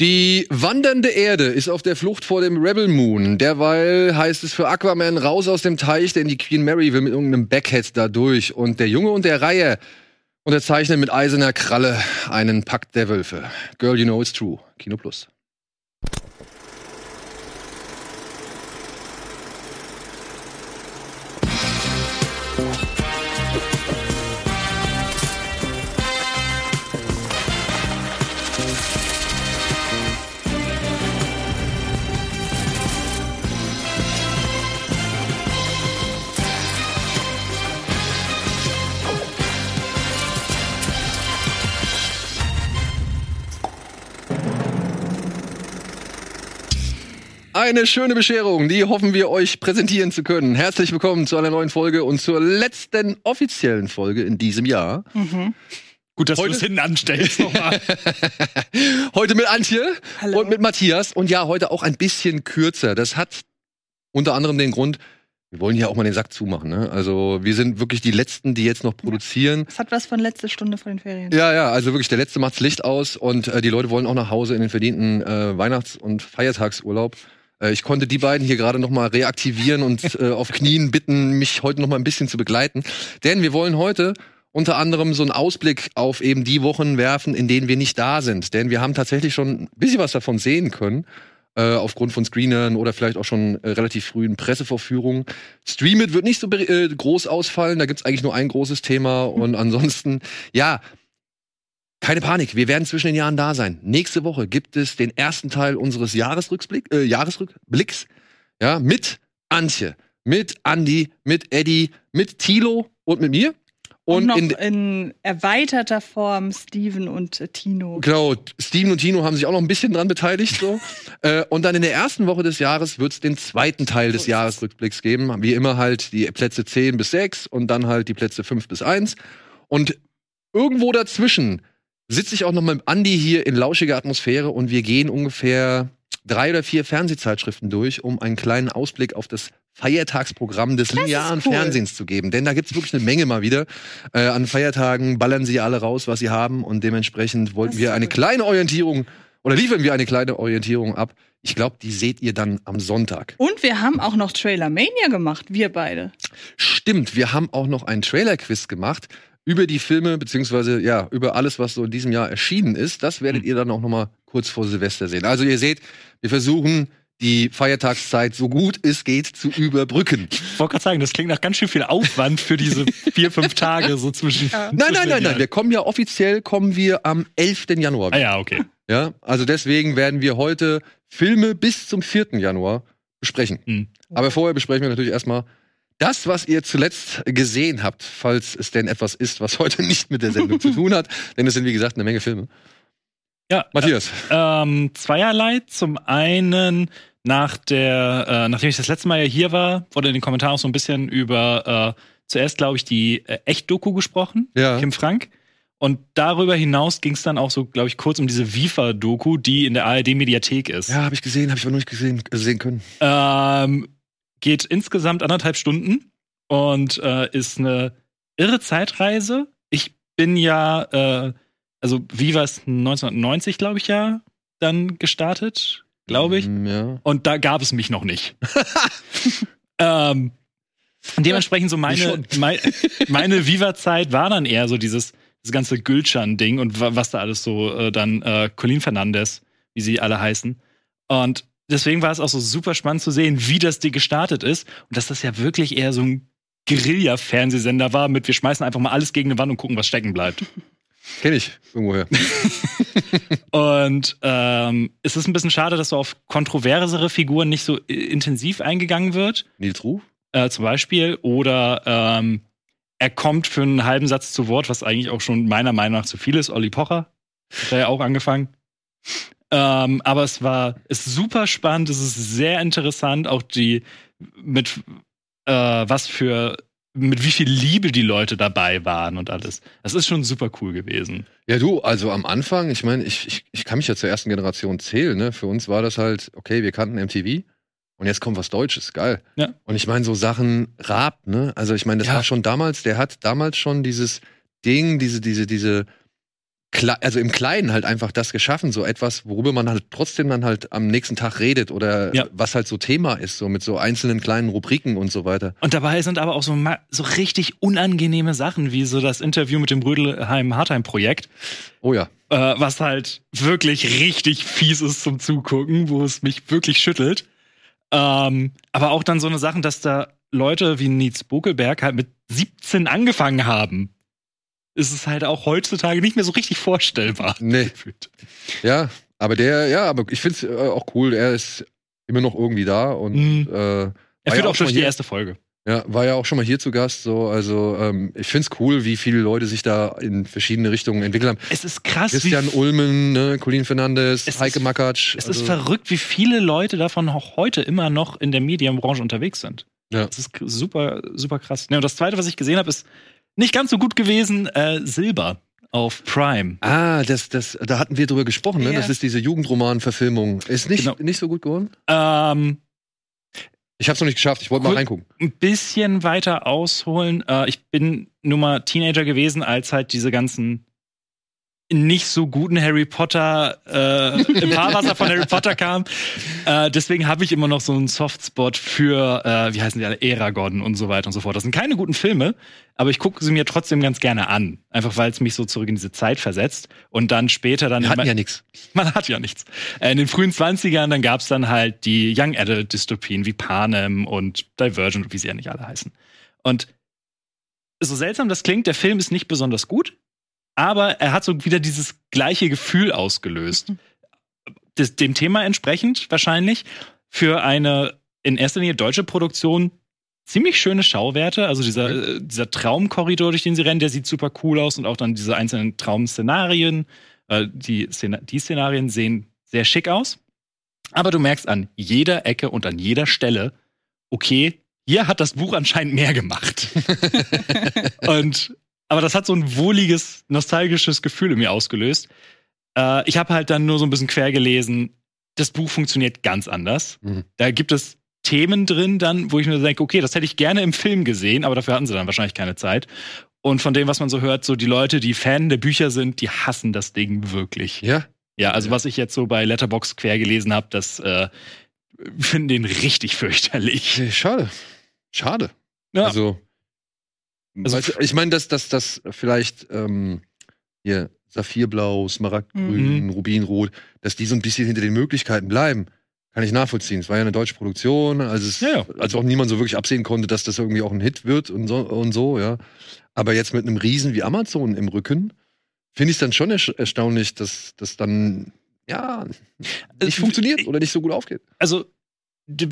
Die wandernde Erde ist auf der Flucht vor dem Rebel Moon. Derweil heißt es für Aquaman raus aus dem Teich, denn die Queen Mary will mit irgendeinem Backhead da durch. Und der Junge und der Reihe unterzeichnen mit eiserner Kralle einen Pakt der Wölfe. Girl, you know it's true. Kino Plus. Eine schöne Bescherung, die hoffen wir euch präsentieren zu können. Herzlich willkommen zu einer neuen Folge und zur letzten offiziellen Folge in diesem Jahr. Mhm. Gut, dass Heute- du das hinten anstellst. nochmal. heute mit Antje Hallo. und mit Matthias und ja, heute auch ein bisschen kürzer. Das hat unter anderem den Grund, wir wollen hier auch mal den Sack zumachen. Ne? Also wir sind wirklich die Letzten, die jetzt noch produzieren. Es hat was von letzte Stunde vor den Ferien. Ja, ja, also wirklich, der Letzte macht's Licht aus und äh, die Leute wollen auch nach Hause in den verdienten äh, Weihnachts- und Feiertagsurlaub. Äh, ich konnte die beiden hier gerade noch mal reaktivieren und äh, auf Knien bitten, mich heute noch mal ein bisschen zu begleiten. Denn wir wollen heute unter anderem so einen Ausblick auf eben die Wochen werfen, in denen wir nicht da sind. Denn wir haben tatsächlich schon ein bisschen was davon sehen können. Äh, aufgrund von Screenern oder vielleicht auch schon äh, relativ frühen Pressevorführungen. Stream It wird nicht so äh, groß ausfallen, da gibt's eigentlich nur ein großes Thema und ansonsten, ja, keine Panik, wir werden zwischen den Jahren da sein. Nächste Woche gibt es den ersten Teil unseres Jahresrückblick, äh, Jahresrückblicks, ja, mit Antje, mit Andy, mit Eddie, mit Tilo und mit mir. Und, Und, noch in, in, erweiterter Form Steven und äh, Tino. Genau, Steven und Tino haben sich auch noch ein bisschen dran beteiligt. So. äh, und dann in der ersten Woche des Jahres wird es den zweiten Teil des So. Jahresrückblicks geben. Wie immer halt die Plätze 10 bis 6 und dann halt die Plätze 5 bis 1. Und irgendwo dazwischen sitze ich auch noch mit Andi hier in lauschiger Atmosphäre und wir gehen ungefähr drei oder vier Fernsehzeitschriften durch, um einen kleinen Ausblick auf das Feiertagsprogramm des linearen cool. Fernsehens zu geben. Denn da gibt's wirklich eine Menge mal wieder. Äh, an Feiertagen ballern sie alle raus, was sie haben. Und dementsprechend wollten wir eine kleine Orientierung oder liefern wir eine kleine Orientierung ab. Ich glaube, die seht ihr dann am Sonntag. Und wir haben auch noch Trailer Mania gemacht, wir beide. Stimmt, wir haben auch noch einen Trailer-Quiz gemacht über die Filme, beziehungsweise ja, über alles, was so in diesem Jahr erschienen ist. Das werdet ihr dann auch noch mal kurz vor Silvester sehen. Also ihr seht, wir versuchen die Feiertagszeit so gut es geht zu überbrücken. Ich wollte gerade sagen, das klingt nach ganz schön viel Aufwand für diese vier, fünf Tage so zwischen. Ja. Nein, zwischen nein, nein, nein, wir kommen ja offiziell, kommen wir am 11. Januar. Ah ja, okay. Ja, also deswegen werden wir heute Filme bis zum 4. Januar besprechen. Mhm. Aber vorher besprechen wir natürlich erstmal das, was ihr zuletzt gesehen habt, falls es denn etwas ist, was heute nicht mit der Sendung zu tun hat. Denn es sind, wie gesagt, eine Menge Filme. Ja, Matthias. Ähm, zweierlei. Zum einen, nach der, äh, nachdem ich das letzte Mal ja hier war, wurde in den Kommentaren auch so ein bisschen über äh, zuerst, glaube ich, die äh, Echt-Doku gesprochen, Ja. Kim Frank. Und darüber hinaus ging es dann auch so, glaube ich, kurz um diese Vifa-Doku, die in der ARD-Mediathek ist. Ja, habe ich gesehen, habe ich aber noch nicht gesehen, sehen können. Ähm, geht insgesamt anderthalb Stunden und äh, ist eine irre Zeitreise. Ich bin ja, äh, also Viva ist 1990, glaube ich, ja, dann gestartet, glaube ich. Mm, Ja. Und da gab es mich noch nicht. ähm, dementsprechend so meine, schon. mein, meine Viva-Zeit war dann eher so dieses, das ganze Gülcan-Ding und wa- was da alles so äh, dann äh, Colin Fernandez, wie sie alle heißen. Und deswegen war es auch so super spannend zu sehen, wie das Ding gestartet ist und dass das ja wirklich eher so ein Guerilla-Fernsehsender war mit wir schmeißen einfach mal alles gegen eine Wand und gucken, was stecken bleibt. Kenn ich irgendwoher. Und ähm, es ist ein bisschen schade, dass so auf kontroversere Figuren nicht so äh, intensiv eingegangen wird. Nils Ruf? äh, zum Beispiel. Oder ähm, er kommt für einen halben Satz zu Wort, was eigentlich auch schon meiner Meinung nach zu viel ist. Olli Pocher hat er ja auch angefangen. Ähm, aber es war ist super spannend, es ist sehr interessant, auch die mit äh, was für mit wie viel Liebe die Leute dabei waren und alles. Das ist schon super cool gewesen. Ja, du, also am Anfang, ich meine, ich, ich, ich kann mich ja zur ersten Generation zählen, ne? Für uns war das halt, okay, wir kannten MTV und jetzt kommt was Deutsches, geil. Ja. Und ich meine, so Sachen Raab, ne? Also ich meine, das Ja. war schon damals, der hat damals schon dieses Ding, diese, diese, diese also im Kleinen halt einfach das geschaffen, so etwas, worüber man halt trotzdem dann halt am nächsten Tag redet oder Ja. was halt so Thema ist, so mit so einzelnen kleinen Rubriken und so weiter. Und dabei sind aber auch so, so richtig unangenehme Sachen, wie so das Interview mit dem Rödelheim-Hartheim-Projekt, Oh ja. äh, was halt wirklich richtig fies ist zum Zugucken, wo es mich wirklich schüttelt. Ähm, aber auch dann so eine Sachen, dass da Leute wie Nietz Bokelberg halt mit 17 angefangen haben. Ist es halt auch heutzutage nicht mehr so richtig vorstellbar. Nee. Ja, aber der, ja, aber ich find's äh, auch cool, er ist immer noch irgendwie da und Mhm. äh, Er führt ja auch schon die hier. erste Folge. Ja, war ja auch schon mal hier zu Gast, so, also ähm, ich find's cool, wie viele Leute sich da in verschiedene Richtungen entwickelt haben. Es ist krass, Christian Ulmen, ne, Colin Fernandes, Es Heike ist- Makatsch. Es also, ist verrückt, wie viele Leute davon auch heute immer noch in der Medienbranche unterwegs sind. Ja. Das ist super, super krass. Ja, und das zweite, was ich gesehen habe, ist nicht ganz so gut gewesen. Äh, Silber auf Prime. Ah, das, das, da hatten wir drüber gesprochen, ne? Ja. Das ist diese Jugendroman-Verfilmung. Ist nicht, Genau. nicht so gut geworden? Ähm, Ich hab's noch nicht geschafft, ich wollte mal reingucken. ein bisschen weiter ausholen. Äh, ich bin nur mal Teenager gewesen, als halt diese ganzen nicht so guten Harry Potter äh, im Fahrwasser von Harry Potter kam. Äh, deswegen habe ich immer noch so einen Softspot für, äh, wie heißen die alle, Eragon und so weiter und so fort. Das sind keine guten Filme, aber ich gucke sie mir trotzdem ganz gerne an. Einfach weil es mich so zurück in diese Zeit versetzt. Und dann später dann. Wir hatten in- ja nichts. man hat ja nichts. Äh, In den frühen 20ern, dann gab's dann halt die Young Adult Dystopien wie Panem und Divergent wie sie ja nicht alle heißen. Und so seltsam das klingt, der Film ist nicht besonders gut, aber er hat so wieder dieses gleiche Gefühl ausgelöst. Des, dem Thema entsprechend wahrscheinlich für eine in erster Linie deutsche Produktion ziemlich schöne Schauwerte. Also dieser, äh, dieser Traumkorridor, durch den sie rennen, der sieht super cool aus und auch dann diese einzelnen Traumszenarien. Äh, die, Szena die Szenarien sehen sehr schick aus. Aber du merkst an jeder Ecke und an jeder Stelle, okay, hier hat das Buch anscheinend mehr gemacht. und aber das hat so ein wohliges, nostalgisches Gefühl in mir ausgelöst. Äh, ich habe halt dann nur so ein bisschen quer gelesen. Das Buch funktioniert ganz anders. Mhm. Da gibt es Themen drin, dann, wo ich mir denke, okay, das hätte ich gerne im Film gesehen, aber dafür hatten sie dann wahrscheinlich keine Zeit. Und von dem, was man so hört, so die Leute, die Fan der Bücher sind, die hassen das Ding wirklich. Ja? Ja, also Ja. was ich jetzt so bei Letterbox quer gelesen habe, das äh, finden den richtig fürchterlich. Schade. Schade. Ja. Also, Also- weißt du, ich meine, dass dass das vielleicht ähm, hier Saphirblau, Smaragdgrün, Mhm. Rubinrot, dass die so ein bisschen hinter den Möglichkeiten bleiben, kann ich nachvollziehen. Es war ja eine deutsche Produktion, also es, Ja, ja. als auch niemand so wirklich absehen konnte, dass das irgendwie auch ein Hit wird und so und so, ja. Aber jetzt mit einem Riesen wie Amazon im Rücken finde ich es dann schon ersch- erstaunlich, dass das dann ja nicht Äh, funktioniert oder nicht so gut aufgeht. Also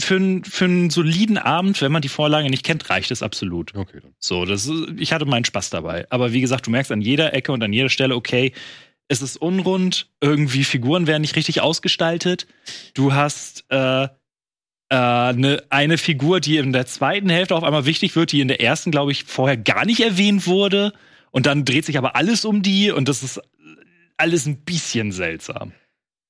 für, n- für einen soliden Abend, wenn man die Vorlage nicht kennt, reicht es absolut. Okay, dann. So, das ist, ich hatte meinen Spaß dabei. Aber wie gesagt, du merkst an jeder Ecke und an jeder Stelle, okay, es ist unrund, irgendwie Figuren werden nicht richtig ausgestaltet. Du hast äh, äh, eine, eine Figur, die in der zweiten Hälfte auf einmal wichtig wird, die in der ersten, glaube ich, vorher gar nicht erwähnt wurde. Und dann dreht sich aber alles um die und das ist alles ein bisschen seltsam.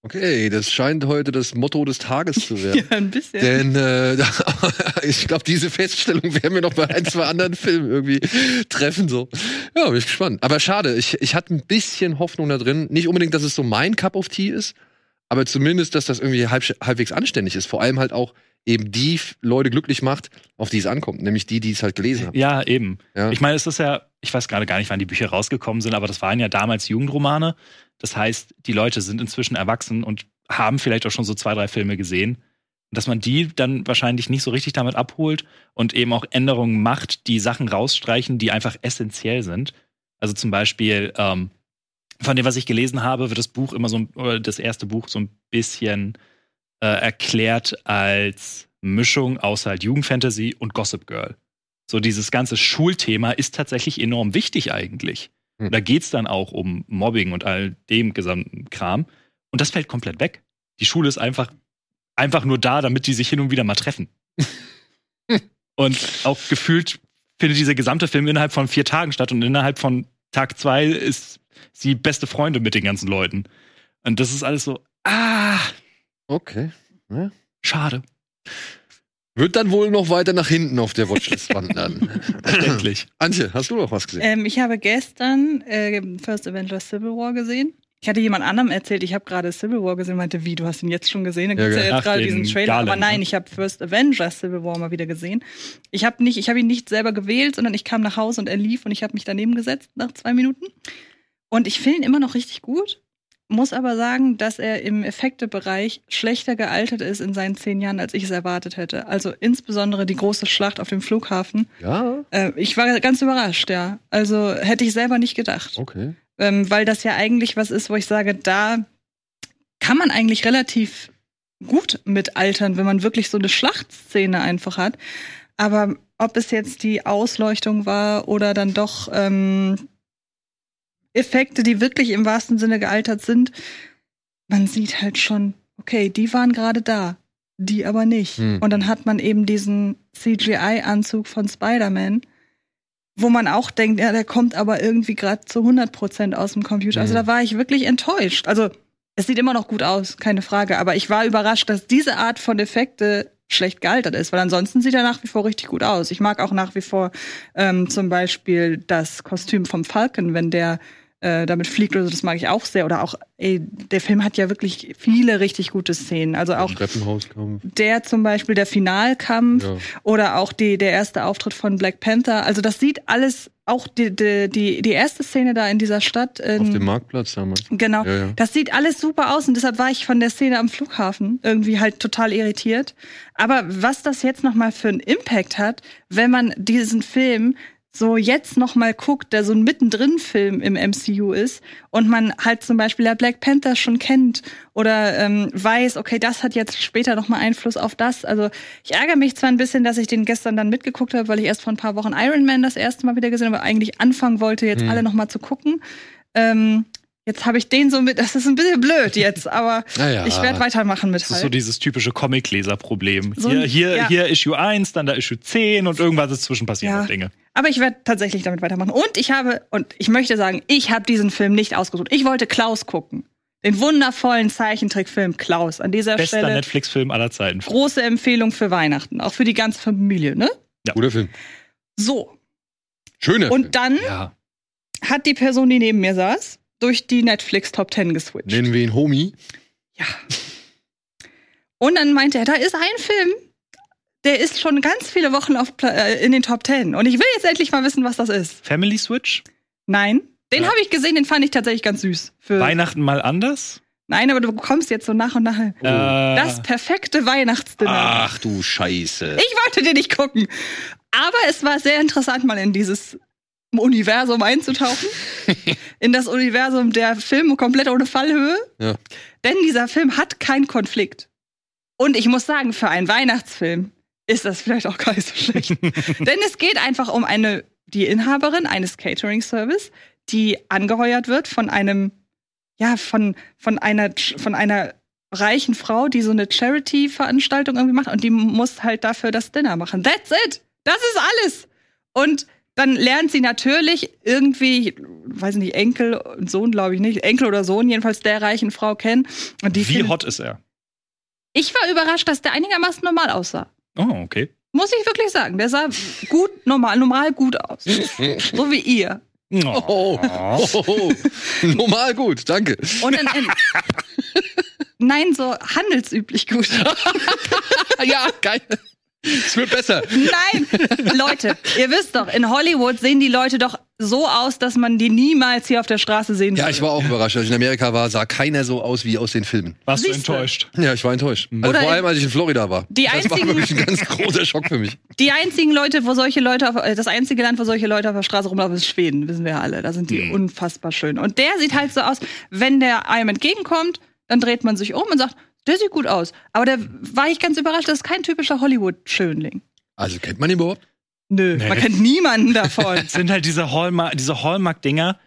Okay, das scheint heute das Motto des Tages zu werden. Ja, ein bisschen. Denn äh, ich glaube, diese Feststellung werden wir noch bei ein, zwei anderen Filmen irgendwie treffen. So. Ja, bin ich gespannt. Aber schade, ich, ich hatte ein bisschen Hoffnung da drin. Nicht unbedingt, dass es so mein Cup of Tea ist, aber zumindest, dass das irgendwie halb, halbwegs anständig ist. Vor allem halt auch eben die Leute glücklich macht, auf die es ankommt. Nämlich die, die es halt gelesen haben. Ja, eben. Ja. Ich meine, es ist ja, ich weiß gerade gar nicht, wann die Bücher rausgekommen sind, aber das waren ja damals Jugendromane. Das heißt, die Leute sind inzwischen erwachsen und haben vielleicht auch schon so zwei, drei Filme gesehen. Und dass man die dann wahrscheinlich nicht so richtig damit abholt und eben auch Änderungen macht, die Sachen rausstreichen, die einfach essentiell sind. Also zum Beispiel, ähm, von dem, was ich gelesen habe, wird das Buch immer so, oder das erste Buch so ein bisschen äh, erklärt als Mischung aus halt Jugendfantasy und Gossip Girl. So dieses ganze Schulthema ist tatsächlich enorm wichtig eigentlich. Hm. Da geht's dann auch um Mobbing und all dem gesamten Kram. Und das fällt komplett weg. Die Schule ist einfach, einfach nur da, damit die sich hin und wieder mal treffen. und auch gefühlt findet dieser gesamte Film innerhalb von vier Tagen statt und innerhalb von Tag zwei ist sie beste Freunde mit den ganzen Leuten. Und das ist alles so, ah, Okay. schade. Wird dann wohl noch weiter nach hinten auf der Watchlist wandern. Endlich. Antje, hast du noch was gesehen? Ähm, ich habe gestern äh, First Avengers Civil War gesehen. Ich hatte jemand anderem erzählt, ich habe gerade Civil War gesehen, meinte, wie, du hast ihn jetzt schon gesehen? Da Ja, gibt's ja, geil. jetzt Ach, gerade diesen Trailer. Garland, aber nein, ne? ich habe First Avengers Civil War mal wieder gesehen. Ich habe nicht, ich habe ihn nicht selber gewählt, sondern ich kam nach Hause und er lief und ich habe mich daneben gesetzt nach zwei Minuten. Und ich finde ihn immer noch richtig gut. Muss aber sagen, dass er im Effektebereich schlechter gealtert ist in seinen zehn Jahren, als ich es erwartet hätte. Also insbesondere die große Schlacht auf dem Flughafen. Ja, Äh, ich war ganz überrascht, ja. Also hätte ich selber nicht gedacht. okay. Ähm, weil das ja eigentlich was ist, wo ich sage, da kann man eigentlich relativ gut mit altern, wenn man wirklich so eine Schlachtszene einfach hat. Aber ob es jetzt die Ausleuchtung war oder dann doch ähm, Effekte, die wirklich im wahrsten Sinne gealtert sind, man sieht halt schon, okay, die waren gerade da, die aber nicht. Hm. Und dann hat man eben diesen CGI-Anzug von Spider-Man, wo man auch denkt, ja, der kommt aber irgendwie gerade zu 100 Prozent aus dem Computer. Also Mhm. da war ich wirklich enttäuscht. Also es sieht immer noch gut aus, keine Frage. Aber ich war überrascht, dass diese Art von Effekte schlecht gealtert ist, weil ansonsten sieht er nach wie vor richtig gut aus. Ich mag auch nach wie vor ähm, zum Beispiel das Kostüm vom Falcon, wenn der äh, damit fliegt oder so, das mag ich auch sehr. Oder auch, ey, der Film hat ja wirklich viele richtig gute Szenen. Also auch der zum Beispiel, der Finalkampf Ja. oder auch die, der erste Auftritt von Black Panther. Also das sieht alles, auch die, die, die, die erste Szene da in dieser Stadt. In, Auf dem Marktplatz damals. Genau. Ja, ja. Das sieht alles super aus und deshalb war ich von der Szene am Flughafen irgendwie halt total irritiert. Aber was das jetzt noch mal für einen Impact hat, wenn man diesen Film so jetzt noch mal guckt, der so ein mittendrin-Film im MCU ist und man halt zum Beispiel der Black Panther schon kennt oder ähm, weiß, okay, das hat jetzt später noch mal Einfluss auf das. Also ich ärgere mich zwar ein bisschen, dass ich den gestern dann mitgeguckt habe, weil ich erst vor ein paar Wochen Iron Man das erste Mal wieder gesehen habe, aber eigentlich anfangen wollte, jetzt Hm. alle noch mal zu gucken. Ähm, jetzt habe ich den so mit, das ist ein bisschen blöd jetzt, aber Naja. ich werde weitermachen mit Das ist so halt. dieses typische Comic-Leser-Problem. So hier, hier, ja. hier Issue 1, dann da Issue 10 und irgendwas dazwischen passieren Ja. noch Dinge. Aber ich werde tatsächlich damit weitermachen. Und ich habe, und ich möchte sagen, ich habe diesen Film nicht ausgesucht. Ich wollte Klaus gucken. Den wundervollen Zeichentrickfilm Klaus. An dieser Bester Stelle Netflix-Film aller Zeiten. große Empfehlung für Weihnachten. Auch für die ganze Familie, ne? Guter Film. So. Schöner Und Film. dann Ja. hat die Person, die neben mir saß, durch die Netflix Top 10 geswitcht. Nennen wir ihn Homie. Ja. Und dann meinte er, da ist ein Film, der ist schon ganz viele Wochen auf, äh, in den Top 10. Und ich will jetzt endlich mal wissen, was das ist. Family Switch? Nein. Den Ja. habe ich gesehen, den fand ich tatsächlich ganz süß. Für Weihnachten mal anders? Nein, aber du bekommst jetzt so nach und nach Äh, das perfekte Weihnachtsdinner. Ach du Scheiße. Ich wollte den nicht gucken. Aber es war sehr interessant, mal in dieses Universum einzutauchen. in das Universum der Filme komplett ohne Fallhöhe. Ja. Denn dieser Film hat keinen Konflikt. Und ich muss sagen, für einen Weihnachtsfilm ist das vielleicht auch gar nicht so schlecht. Denn es geht einfach um eine, die Inhaberin eines Catering-Service, die angeheuert wird von einem, ja, von, von einer, von einer reichen Frau, die so eine Charity-Veranstaltung irgendwie macht und die muss halt dafür das Dinner machen. That's it! Das ist alles! Und dann lernt sie natürlich irgendwie, weiß nicht, Enkel und Sohn, glaube ich nicht, Enkel oder Sohn, jedenfalls der reichen Frau kennen. Und die Wie findet- hot ist er? Ich war überrascht, dass der einigermaßen normal aussah. Oh, okay. Muss ich wirklich sagen. Der sah gut, normal, normal gut aus. So wie ihr. Oh, oh, oh. Normal gut, danke. Und in, in, Nein, so handelsüblich gut. ja, geil. Es wird besser. Nein, Leute, ihr wisst doch, in Hollywood sehen die Leute doch so aus, dass man die niemals hier auf der Straße sehen Ja, würde. ich war auch überrascht. Als ich in Amerika war, sah keiner so aus wie aus den Filmen. Warst du Siehste. enttäuscht? Ja, ich war enttäuscht. Also Oder vor in- allem, als ich in Florida war. Die das war einzigen- wirklich ein ganz großer Schock für mich. Die einzigen Leute, wo solche Leute, auf, äh, das einzige Land, wo solche Leute auf der Straße rumlaufen, ist Schweden, wissen wir ja alle. Da sind die Hm. unfassbar schön. Und der sieht halt so aus, wenn der einem entgegenkommt, dann dreht man sich um und sagt, der sieht gut aus. Aber da war ich ganz überrascht, das ist kein typischer Hollywood-Schönling. Also kennt man ihn überhaupt? Nö, Nee. man kennt niemanden davon. Es sind halt diese Hallmark, diese Hallmark-Dinger,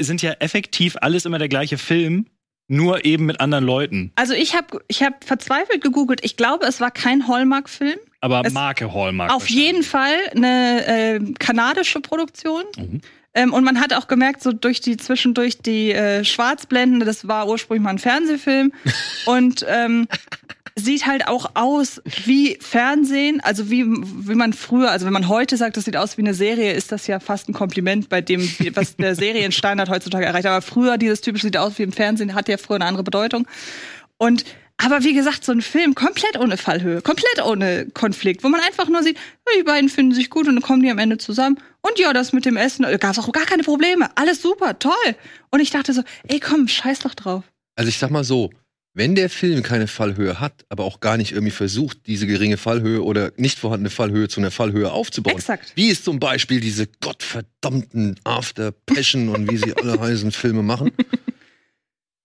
sind ja effektiv alles immer der gleiche Film, nur eben mit anderen Leuten. Also ich habe ich hab verzweifelt gegoogelt. Ich glaube, es war kein Hallmark-Film. Aber Es- Marke Hallmark. Auf jeden Fall eine äh, kanadische Produktion. Mhm. Ähm, und man hat auch gemerkt, so durch die zwischendurch die äh, Schwarzblenden, das war ursprünglich mal ein Fernsehfilm. und ähm, sieht halt auch aus wie Fernsehen, also wie, wie man früher, also wenn man heute sagt, das sieht aus wie eine Serie, ist das ja fast ein Kompliment bei dem, was der Serienstandard heutzutage erreicht. Aber früher, dieses typische sieht aus wie im Fernsehen, hat ja früher eine andere Bedeutung. Und aber wie gesagt, so ein Film komplett ohne Fallhöhe, komplett ohne Konflikt, wo man einfach nur sieht, die beiden finden sich gut und dann kommen die am Ende zusammen. Und ja, das mit dem Essen, da gab es auch gar keine Probleme. Alles super, toll. Und ich dachte so, ey, komm, scheiß doch drauf. Also ich sag mal so, wenn der Film keine Fallhöhe hat, aber auch gar nicht irgendwie versucht, diese geringe Fallhöhe oder nicht vorhandene Fallhöhe zu einer Fallhöhe aufzubauen. Exakt. Wie es zum Beispiel diese gottverdammten After Passion und wie sie alle heißen Filme machen.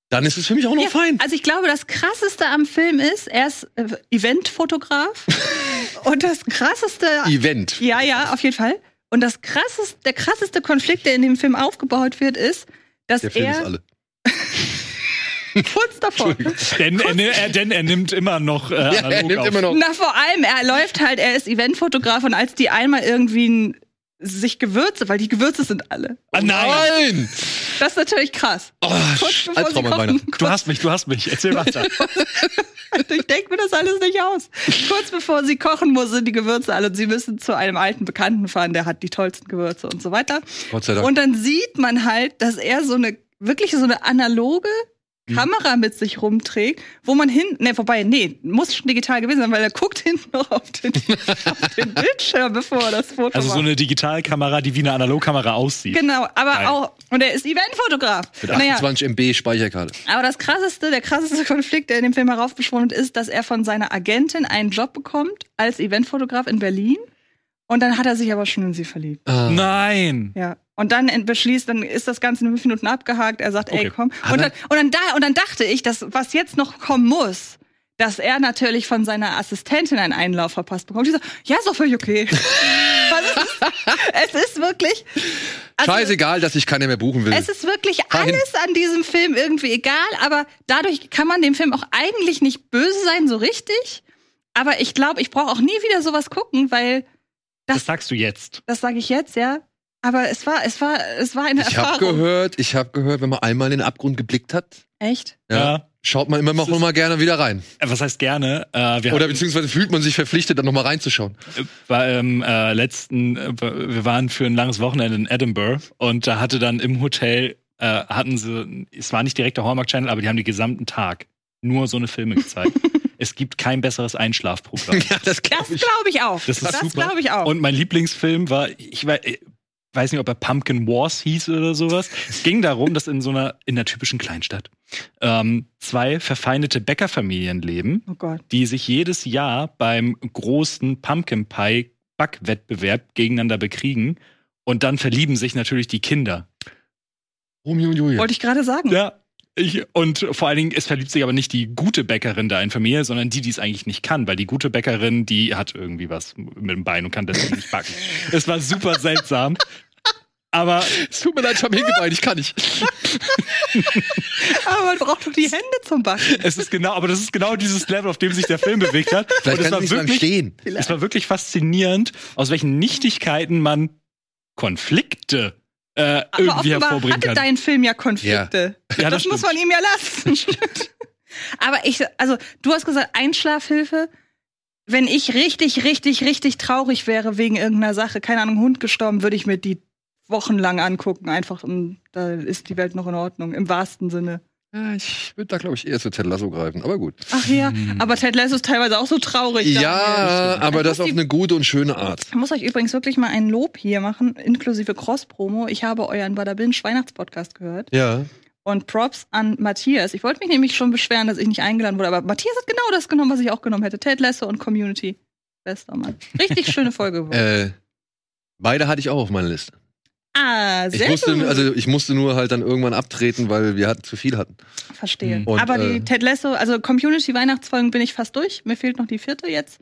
Dann ist es für mich auch noch Ja, fein. Also ich glaube, das krasseste am Film ist, er ist äh, Eventfotograf. und das krasseste. Event. ja, ja, auf jeden Fall. Und das krasseste, der krasseste Konflikt, der in dem Film aufgebaut wird, ist, dass Der Film ist er alle. kurz davor. Denn er, er, denn er nimmt immer noch äh, Ja, er analog nimmt auf. immer noch. Na, vor allem, er läuft halt, er ist Eventfotograf und als die einmal irgendwie ein, sich Gewürze, weil die Gewürze sind alle. Ah, nein! Nein! Das ist natürlich krass. Oh, Kurz bevor sie Albtraum an kochen, Weihnachten. Du hast mich, du hast mich. Erzähl weiter. Ich denke mir das alles nicht aus. Kurz bevor sie kochen muss, sind die Gewürze alle und sie müssen zu einem alten Bekannten fahren, der hat die tollsten Gewürze und so weiter. Gott sei Dank. Und dann sieht man halt, dass er so eine, wirklich so eine analoge. Kamera mit sich rumträgt, wo man hinten, ne, vorbei, nee, muss schon digital gewesen sein, weil er guckt hinten noch auf den, auf den Bildschirm, bevor er das Foto Also so macht. eine Digitalkamera, die wie eine Analogkamera aussieht. Genau, aber Geil. auch, und er ist Eventfotograf. Mit Naja, 28 MB Speicherkarte. aber das krasseste, der krasseste Konflikt, der in dem Film heraufbeschworen ist, dass er von seiner Agentin einen Job bekommt als Eventfotograf in Berlin. Und dann hat er sich aber schon in sie verliebt. Ah. Nein! Ja. Und dann beschließt, dann ist das Ganze in fünf Minuten abgehakt. Er sagt, ey, Okay. komm. Aber- Und dann, und dann da, und dann dachte ich, dass was jetzt noch kommen muss, dass er natürlich von seiner Assistentin einen Einlauf verpasst bekommt. Die so, ja, ist doch völlig okay. Es? ist wirklich. also, Scheißegal, dass ich keiner mehr buchen will. Es ist wirklich alles an diesem Film irgendwie egal, aber dadurch kann man dem Film auch eigentlich nicht böse sein, so richtig. Aber ich glaube, ich brauche auch nie wieder sowas gucken, weil Das Das- sagst du jetzt. das sage ich jetzt, ja. Aber es war, es war, es war eine Ich habe Erfahrung. gehört, ich habe gehört, wenn man einmal in den Abgrund geblickt hat, Echt? ja, schaut man immer noch Das mal gerne wieder rein. Äh, Was heißt gerne? Äh, wir Oder beziehungsweise fühlt man sich verpflichtet, dann noch mal reinzuschauen. war im äh, letzten, äh, wir waren für ein langes Wochenende in Edinburgh und da hatte dann im Hotel, äh, hatten sie, es war nicht direkt der Hallmark Channel, aber die haben den gesamten Tag nur so eine Filme gezeigt. es gibt kein besseres Einschlafprogramm. Ja, das Das glaube ich. glaube ich auch. Das ist super. glaube ich auch. Und mein Lieblingsfilm war, ich äh, weiß nicht, ob er Pumpkin Wars hieß oder sowas. Es ging darum, dass in so einer, in einer typischen Kleinstadt, ähm, zwei verfeindete Bäckerfamilien leben oh Gott. die sich jedes Jahr beim großen Pumpkin Pie Backwettbewerb gegeneinander bekriegen. Und dann verlieben sich natürlich die Kinder. Romeo und Julia. Wollte ich gerade sagen. Ja. Ich, und vor allen Dingen, es verliebt sich aber nicht die gute Bäckerin da in Familie, sondern die, die es eigentlich nicht kann, weil die gute Bäckerin, die hat irgendwie was mit dem Bein und kann deswegen nicht backen. Es war super seltsam. Aber Es tut mir leid, ich habe hingebein, ich kann nicht. Aber man braucht doch die Hände zum Backen. es ist genau, aber das ist genau dieses Level, auf dem sich der Film bewegt hat. Vielleicht und es kann war wirklich, stehen. Es war wirklich faszinierend, aus welchen Nichtigkeiten man Konflikte äh, Aber irgendwie offenbar hervorbringen hatte kann. dein Film ja Konflikte. Ja, das das muss man ihm ja lassen. Aber ich, also du hast gesagt, Einschlafhilfe. Wenn ich richtig, richtig, richtig traurig wäre wegen irgendeiner Sache, keine Ahnung, Hund gestorben, würde ich mir die wochenlang angucken. Einfach, um, da ist die Welt noch in Ordnung, im wahrsten Sinne. Ja, ich würde da, glaube ich, eher zu Ted Lasso greifen, aber gut. Ach ja, aber Ted Lasso ist teilweise auch so traurig. Ja, Daniel. aber das auf eine gute und schöne Art. Ich muss euch übrigens wirklich mal ein Lob hier machen, inklusive Cross-Promo. Ich habe euren Badabinch Weihnachtspodcast gehört. Ja. Und Props an Matthias. Ich wollte mich nämlich schon beschweren, dass ich nicht eingeladen wurde, aber Matthias hat genau das genommen, was ich auch genommen hätte. Ted Lasso und Community. Bester Mann. Richtig schöne Folge geworden. Äh, beide hatte ich auch auf meiner Liste. Ah, Ich sehr musste, gut. also ich musste nur halt dann irgendwann abtreten, weil wir hatten zu viel hatten. Verstehe. Und, aber äh, die Ted Lasso, also Community Weihnachtsfolgen bin ich fast durch. Mir fehlt noch die vierte jetzt.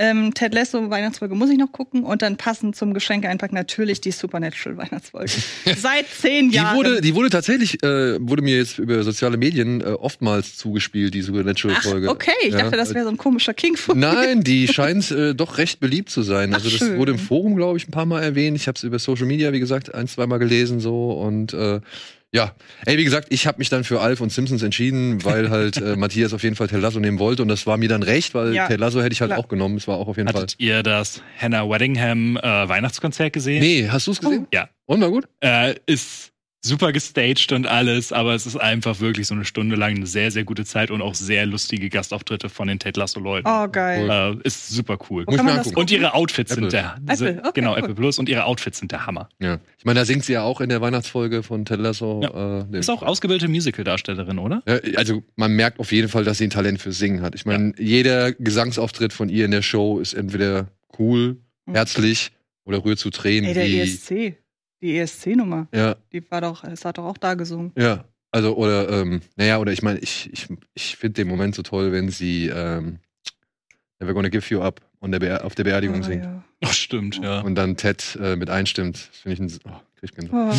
Ähm, Ted Lasso Weihnachtsfolge muss ich noch gucken und dann passend zum Geschenk einpacken natürlich die Supernatural Weihnachtsfolge. Seit zehn Die Jahren. wurde, die wurde tatsächlich, äh, wurde mir jetzt über soziale Medien äh, oftmals zugespielt, die Ach, Supernatural-Folge. okay, ich Ja, dachte, das wäre so ein komischer king Nein, die scheint äh, doch recht beliebt zu sein. Also Ach, das schön. wurde im Forum, glaube ich, ein paar Mal erwähnt. Ich habe es über Social Media, wie gesagt, ein, zweimal gelesen so und äh, Ja, ey, wie gesagt, ich habe mich dann für Alf und Simpsons entschieden, weil halt äh, Matthias auf jeden Fall Ted Lasso nehmen wollte und das war mir dann recht, weil Ja, Ted Lasso hätte ich halt klar. auch genommen. Es war auch auf jeden Fall. Hattet ihr das Hannah Weddingham äh, Weihnachtskonzert gesehen? Nee, hast du es gesehen? Ja. Und war gut? Äh, ist super gestaged und alles, aber es ist einfach wirklich so eine Stunde lang eine sehr, sehr gute Zeit und auch sehr lustige Gastauftritte von den Ted Lasso-Leuten. Oh, geil. Äh, ist super cool. Und ihre Outfits Apple. sind der. Apple, okay, genau, cool. Apple Plus und ihre Outfits sind der Hammer. Ja. Ich meine, da singt sie ja auch in der Weihnachtsfolge von Ted Lasso. Äh, den- Ist auch ausgebildete Musical-Darstellerin, oder? Ja, also man merkt auf jeden Fall, dass sie ein Talent für Singen hat. Ich meine, jeder Gesangsauftritt von ihr in der Show ist entweder cool, Mhm. herzlich oder rührt zu Tränen. Ey, der wie, ESC. Die ESC-Nummer. ja, Die war doch, es hat doch auch da gesungen. ja. Also, oder, ähm, naja, oder ich meine, ich, ich, ich finde den Moment so toll, wenn sie ähm, Never Gonna Give You Up und der auf der Beerdigung Oh, singt. ja. Ach, stimmt, ja. Und dann Ted äh, mit einstimmt. Das finde ich ein oh, krieg ich. Oh.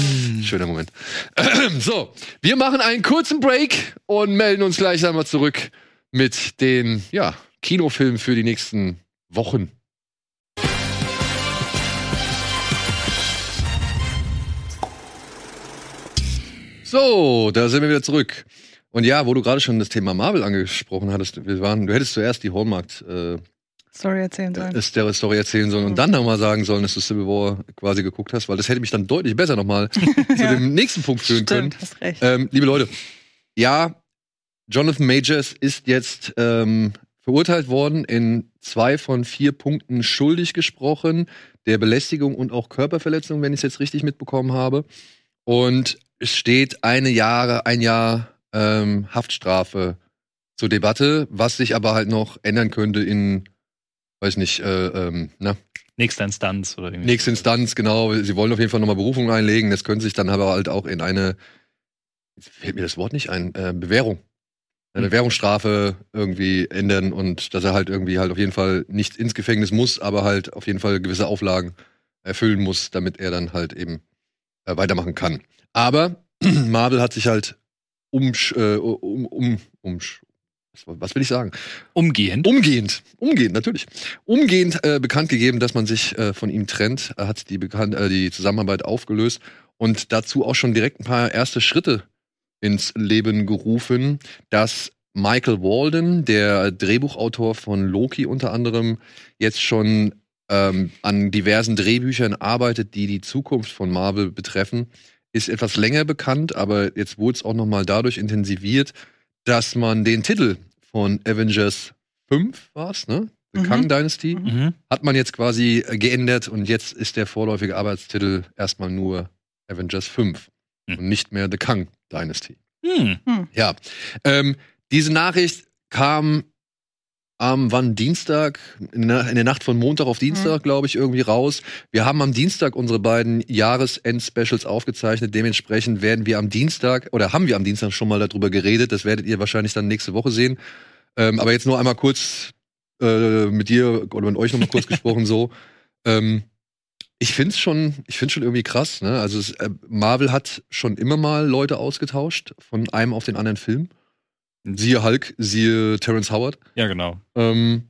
schöner Moment. So, wir machen einen kurzen Break und melden uns gleich einmal zurück mit den ja, Kinofilmen für die nächsten Wochen. So, da sind wir wieder zurück. Und ja, wo du gerade schon das Thema Marvel angesprochen hattest, wir waren, du hättest zuerst die Hallmark äh, Sorry, erzählen sollen. der Story erzählen sollen und Mhm. dann nochmal sagen sollen, dass du Civil War quasi geguckt hast, weil das hätte mich dann deutlich besser nochmal zu dem nächsten Punkt führen können. Stimmt, hast recht. Ähm, liebe Leute, ja, Jonathan Majors ist jetzt ähm, verurteilt worden, in zwei von vier Punkten schuldig gesprochen, der Belästigung und auch Körperverletzung, wenn ich es jetzt richtig mitbekommen habe. Und es steht eine Jahre, ein Jahr ähm, Haftstrafe zur Debatte, was sich aber halt noch ändern könnte in, weiß nicht, äh, ähm, na, Nächste Instanz oder irgendwie. Nächste Instanz, genau. Sie wollen auf jeden Fall nochmal Berufung einlegen. Das können sich dann aber halt auch in eine, jetzt fällt mir das Wort nicht ein, äh, Bewährung. Eine Hm. Bewährungsstrafe irgendwie ändern und dass er halt irgendwie halt auf jeden Fall nicht ins Gefängnis muss, aber halt auf jeden Fall gewisse Auflagen erfüllen muss, damit er dann halt eben äh, weitermachen kann. Aber Marvel hat sich halt um, äh, um, um, was will ich sagen? Umgehend. Umgehend, umgehend, natürlich. Umgehend äh, bekannt gegeben, dass man sich äh, von ihm trennt. Er hat die, bekannt, äh, die Zusammenarbeit aufgelöst und dazu auch schon direkt ein paar erste Schritte ins Leben gerufen, dass Michael Walden, der Drehbuchautor von Loki unter anderem, jetzt schon ähm, an diversen Drehbüchern arbeitet, die die Zukunft von Marvel betreffen, ist etwas länger bekannt, aber jetzt wurde es auch noch mal dadurch intensiviert, dass man den Titel von Avengers 5 war's, ne? The Mhm. Kang Dynasty, Mhm. Mhm. hat man jetzt quasi äh, geändert und jetzt ist der vorläufige Arbeitstitel erstmal nur Avengers 5 Hm. und nicht mehr The Kang Dynasty. Hm. Ja. Ähm, diese Nachricht kam am wann Dienstag, in der Nacht von Montag auf Dienstag, glaube ich, irgendwie raus. Wir haben am Dienstag unsere beiden Jahresend-Specials aufgezeichnet. Dementsprechend werden wir am Dienstag, oder haben wir am Dienstag schon mal darüber geredet. Das werdet ihr wahrscheinlich dann nächste Woche sehen. Ähm, aber jetzt nur einmal kurz äh, mit dir oder mit euch noch mal kurz gesprochen so. Ähm, ich find's schon, ich find's schon irgendwie krass. Ne? Also es, äh, Marvel hat schon immer mal Leute ausgetauscht von einem auf den anderen Film. Siehe Hulk, siehe Terrence Howard. Ja, genau. Ähm,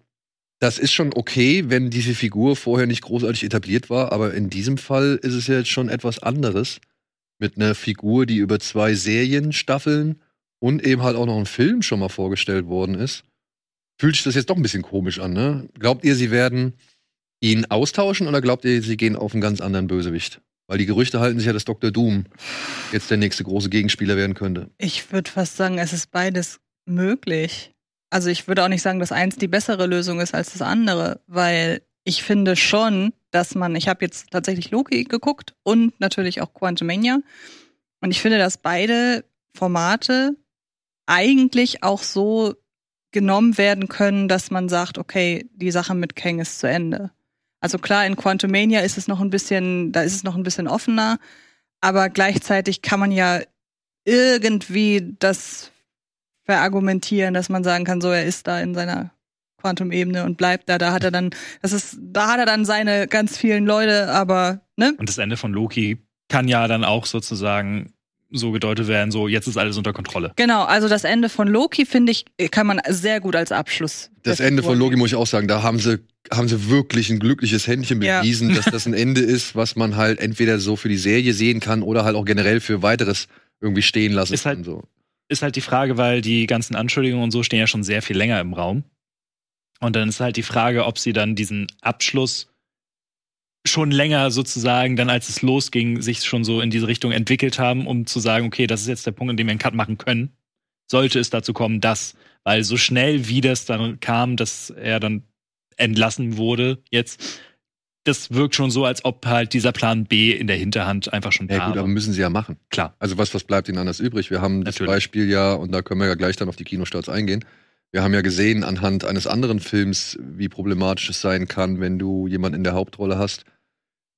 das ist schon okay, wenn diese Figur vorher nicht großartig etabliert war, aber in diesem Fall ist es ja jetzt schon etwas anderes. Mit einer Figur, die über zwei Serienstaffeln und eben halt auch noch ein Film schon mal vorgestellt worden ist. Fühlt sich das jetzt doch ein bisschen komisch an, ne? Glaubt ihr, sie werden ihn austauschen oder glaubt ihr, sie gehen auf einen ganz anderen Bösewicht? Weil die Gerüchte halten sich ja, dass Dr. Doom jetzt der nächste große Gegenspieler werden könnte. Ich würde fast sagen, es ist beides möglich. Also ich würde auch nicht sagen, dass eins die bessere Lösung ist als das andere, weil ich finde schon, dass man, ich habe jetzt tatsächlich Loki geguckt und natürlich auch Quantumania und ich finde, dass beide Formate eigentlich auch so genommen werden können, dass man sagt, okay, die Sache mit Kang ist zu Ende. Also klar, in Quantumania ist es noch ein bisschen, da ist es noch ein bisschen offener, aber gleichzeitig kann man ja irgendwie das verargumentieren, dass man sagen kann, so er ist da in seiner Quantum-Ebene und bleibt da. Da hat er dann, das ist, da hat er dann seine ganz vielen Leute, aber ne? Und das Ende von Loki kann ja dann auch sozusagen so gedeutet werden, so jetzt ist alles unter Kontrolle. Genau, also das Ende von Loki, finde ich, kann man sehr gut als Abschluss. Das Ende von nehmen. muss ich auch sagen, da haben sie, haben sie wirklich ein glückliches Händchen Ja. bewiesen, dass das ein Ende ist, was man halt entweder so für die Serie sehen kann oder halt auch generell für weiteres irgendwie stehen lassen Ist halt- kann. So. ist halt die Frage, weil die ganzen Anschuldigungen und so stehen ja schon sehr viel länger im Raum. Und dann ist halt die Frage, ob sie dann diesen Abschluss schon länger sozusagen, dann als es losging, sich schon so in diese Richtung entwickelt haben, um zu sagen, okay, das ist jetzt der Punkt, an dem wir einen Cut machen können. Sollte es dazu kommen, dass, weil so schnell wie das dann kam, dass er dann entlassen wurde, jetzt, das wirkt schon so, als ob halt dieser Plan B in der Hinterhand einfach schon da Ja gut, war. aber müssen sie ja machen. Klar. Also was, was bleibt ihnen anders übrig? Wir haben das Natürlich. Beispiel ja, und da können wir ja gleich dann auf die Kinostarts eingehen. Wir haben ja gesehen anhand eines anderen Films, wie problematisch es sein kann, wenn du jemanden in der Hauptrolle hast,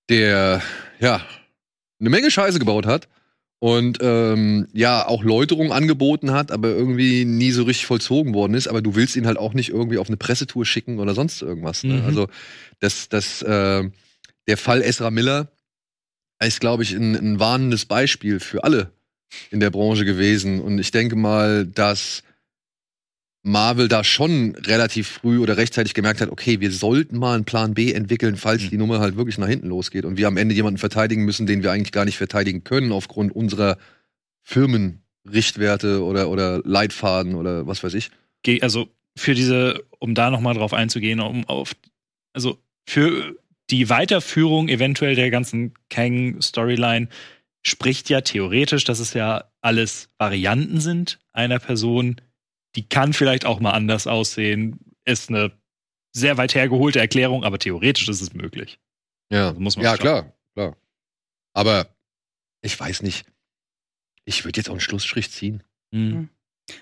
der ja eine Menge Scheiße gebaut hat und ähm, ja auch Läuterung angeboten hat, aber irgendwie nie so richtig vollzogen worden ist. Aber du willst ihn halt auch nicht irgendwie auf eine Pressetour schicken oder sonst irgendwas. Ne? Mhm. Also das, das, äh, der Fall Ezra Miller ist, glaube ich, ein, ein warnendes Beispiel für alle in der Branche gewesen. Und ich denke mal, dass Marvel da schon relativ früh oder rechtzeitig gemerkt hat, okay, wir sollten mal einen Plan B entwickeln, falls Mhm. die Nummer halt wirklich nach hinten losgeht und wir am Ende jemanden verteidigen müssen, den wir eigentlich gar nicht verteidigen können aufgrund unserer Firmenrichtwerte oder, oder Leitfaden oder was weiß ich. also für diese, um da nochmal drauf einzugehen, um auf, also für die Weiterführung eventuell der ganzen Kang-Storyline spricht ja theoretisch, dass es ja alles Varianten sind einer Person, die kann vielleicht auch mal anders aussehen, ist eine sehr weit hergeholte Erklärung, aber theoretisch ist es möglich. Ja, Also muss man ja schauen. klar, klar. Aber ich weiß nicht. Ich würde jetzt auch einen Schlussstrich ziehen. Hm.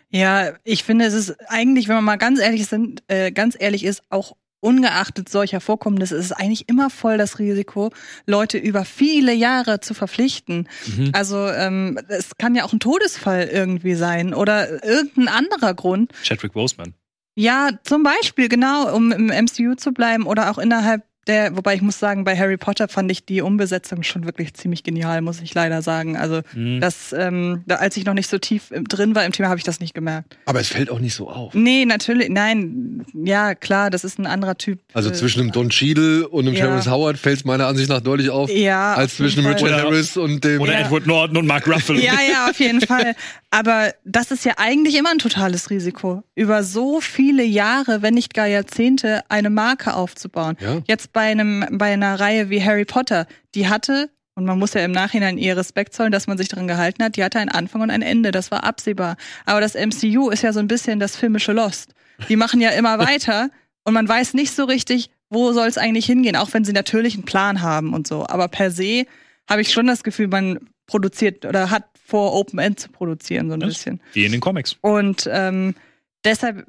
Ja, ich finde, es ist eigentlich, wenn man mal ganz ehrlich sind, äh, ganz ehrlich ist, auch ungeachtet solcher Vorkommnisse, ist es eigentlich immer voll das Risiko, Leute über viele Jahre zu verpflichten. Mhm. Also ähm, es kann ja auch ein Todesfall irgendwie sein oder irgendein anderer Grund. Chadwick Boseman. Ja, zum Beispiel, genau, um im MCU zu bleiben oder auch innerhalb der, wobei ich muss sagen, bei Harry Potter fand ich die Umbesetzung schon wirklich ziemlich genial, muss ich leider sagen. Also Mhm. das, ähm, da, als ich noch nicht so tief im- drin war im Thema, habe ich das nicht gemerkt. Aber es fällt auch nicht so auf. Nee, natürlich, nein, ja, klar, das ist ein anderer Typ. Also Äh, zwischen einem Don Cheadle und einem Ja. Terrence Howard fällt es meiner Ansicht nach deutlich auf, ja, als zwischen Fall. Richard Harris und dem. Oder Ja. Edward Norton und Mark Ruffalo. Ja, ja, auf jeden Fall. Aber das ist ja eigentlich immer ein totales Risiko, über so viele Jahre, wenn nicht gar Jahrzehnte, eine Marke aufzubauen. Ja. Jetzt bei einem, bei einer Reihe wie Harry Potter, die hatte, und man muss ja im Nachhinein ihr Respekt zollen, dass man sich daran gehalten hat, die hatte einen Anfang und ein Ende, das war absehbar. Aber das MCU ist ja so ein bisschen das filmische Lost. Die machen ja immer weiter und man weiß nicht so richtig, wo soll es eigentlich hingehen, auch wenn sie natürlich einen Plan haben und so. Aber per se habe ich schon das Gefühl, man produziert oder hat vor, Open End zu produzieren, so ein Das- bisschen. Wie in den Comics. Und ähm, deshalb,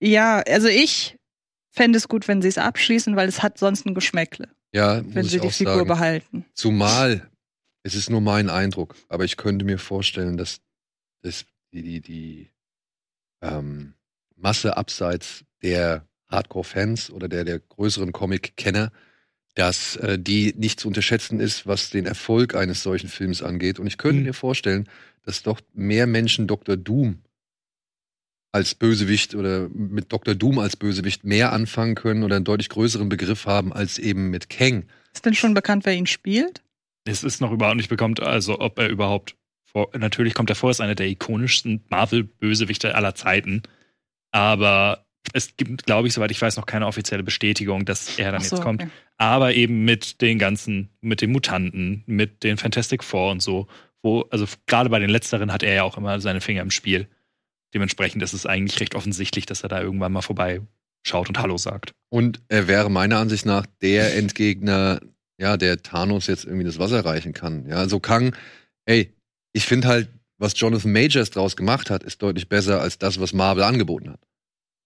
ja, also ich fände es gut, wenn sie es abschließen, weil es hat sonst ein Geschmäckle, ja, wenn muss sie ich die auch Figur sagen. behalten. Zumal, es ist nur mein Eindruck, aber ich könnte mir vorstellen, dass, dass die, die, die ähm, Masse abseits der Hardcore-Fans oder der, der größeren Comic-Kenner, dass äh, die nicht zu unterschätzen ist, was den Erfolg eines solchen Films angeht. Und ich könnte Mhm. mir vorstellen, dass doch mehr Menschen Dr. Doom als Bösewicht oder mit Dr. Doom als Bösewicht mehr anfangen können oder einen deutlich größeren Begriff haben als eben mit Kang. Ist denn schon bekannt, wer ihn spielt? Es ist noch überhaupt nicht bekannt, also ob er überhaupt vor. Natürlich kommt er vor, ist einer der ikonischsten Marvel-Bösewichte aller Zeiten. Aber es gibt, glaube ich, soweit ich weiß, noch keine offizielle Bestätigung, dass er dann so, jetzt kommt. okay. Aber eben mit den ganzen, mit den Mutanten, mit den Fantastic Four und so. Wo, also gerade bei den letzteren hat er ja auch immer seine Finger im Spiel. Dementsprechend ist es eigentlich recht offensichtlich, dass er da irgendwann mal vorbeischaut und Hallo sagt. Und er wäre meiner Ansicht nach der Endgegner, ja, der Thanos jetzt irgendwie das Wasser reichen kann. Ja, also Kang, ey, ich finde halt, was Jonathan Majors draus gemacht hat, ist deutlich besser als das, was Marvel angeboten hat.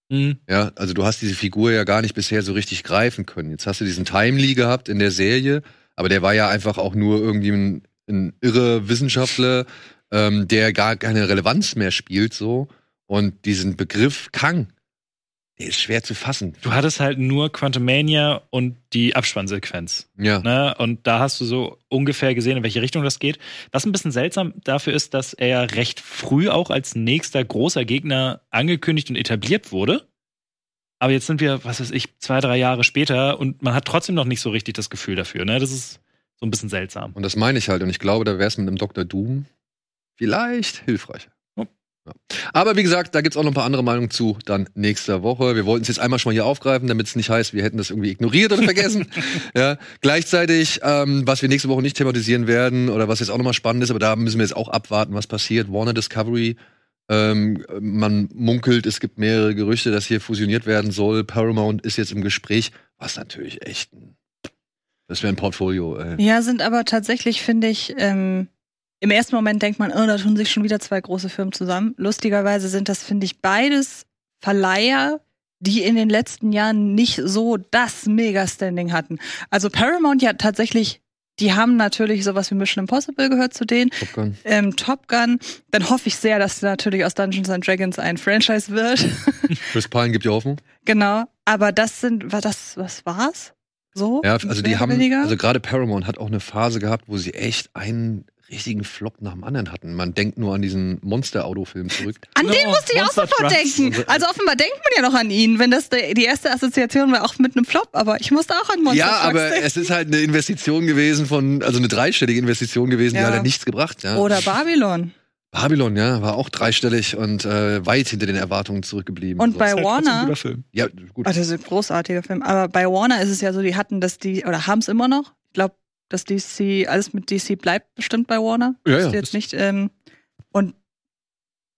Mhm. Ja, also du hast diese Figur ja gar nicht bisher so richtig greifen können. Jetzt hast du diesen Timely gehabt in der Serie, aber der war ja einfach auch nur irgendwie ein, ein irre Wissenschaftler, ähm, der gar keine Relevanz mehr spielt, so. Und diesen Begriff Kang, der ist schwer zu fassen. Du hattest halt nur Quantumania und die Abspannsequenz. Ja. Ne? Und da hast du so ungefähr gesehen, in welche Richtung das geht. Was ein bisschen seltsam dafür ist, dass er ja recht früh auch als nächster großer Gegner angekündigt und etabliert wurde. Aber jetzt sind wir, was weiß ich, zwei, drei Jahre später und man hat trotzdem noch nicht so richtig das Gefühl dafür. Ne? Das ist so ein bisschen seltsam. Und das meine ich halt. Und ich glaube, da wäre es mit einem Dr. Doom vielleicht hilfreicher. Ja. Ja. Aber wie gesagt, da gibt's auch noch ein paar andere Meinungen zu, dann nächste Woche. Wir wollten es jetzt einmal schon mal hier aufgreifen, damit es nicht heißt, wir hätten das irgendwie ignoriert oder vergessen. ja. Gleichzeitig, ähm, was wir nächste Woche nicht thematisieren werden oder was jetzt auch nochmal spannend ist, aber da müssen wir jetzt auch abwarten, was passiert. Warner Discovery ähm, man munkelt, es gibt mehrere Gerüchte, dass hier fusioniert werden soll. Paramount ist jetzt im Gespräch, was natürlich echt ein. Das wäre ein Portfolio. Äh. Ja, sind aber tatsächlich, finde ich, ähm, im ersten Moment denkt man, oh, da tun sich schon wieder zwei große Firmen zusammen. Lustigerweise sind das, finde ich, beides Verleiher, die in den letzten Jahren nicht so das Mega-Standing hatten. Also Paramount ja tatsächlich die haben natürlich sowas wie Mission Impossible gehört zu denen. Top Gun. Ähm, Top Gun. Dann hoffe ich sehr, dass natürlich aus Dungeons and Dragons ein Franchise wird. Chris Pine gibt ja Hoffnung. genau. Aber das sind, war das, was war's? So? Ja, also die haben, weniger? also gerade Paramount hat auch eine Phase gehabt, wo sie echt einen richtigen Flop nach dem anderen hatten. Man denkt nur an diesen Monster-Auto-Film zurück. An den Oh, musste ich auch sofort Trucks. denken. Also offenbar denkt man ja noch an ihn, wenn das die erste Assoziation war, auch mit einem Flop. Aber ich musste auch an Monster ja, Trucks aber denken. es ist halt eine Investition gewesen von, also eine dreistellige Investition gewesen, die Ja. hat halt nichts gebracht. Ja. Oder Babylon. Babylon, ja, war auch dreistellig und äh, weit hinter den Erwartungen zurückgeblieben. Und So. bei Ist halt trotzdem ein Warner. guter Film. ja, gut. Oh, das ist ein großartiger Film. Aber bei Warner ist es ja so, die hatten das, die, oder haben es immer noch. Ich glaube, dass DC, alles mit DC bleibt bestimmt bei Warner. Ja, ja. Ist jetzt nicht, ähm, und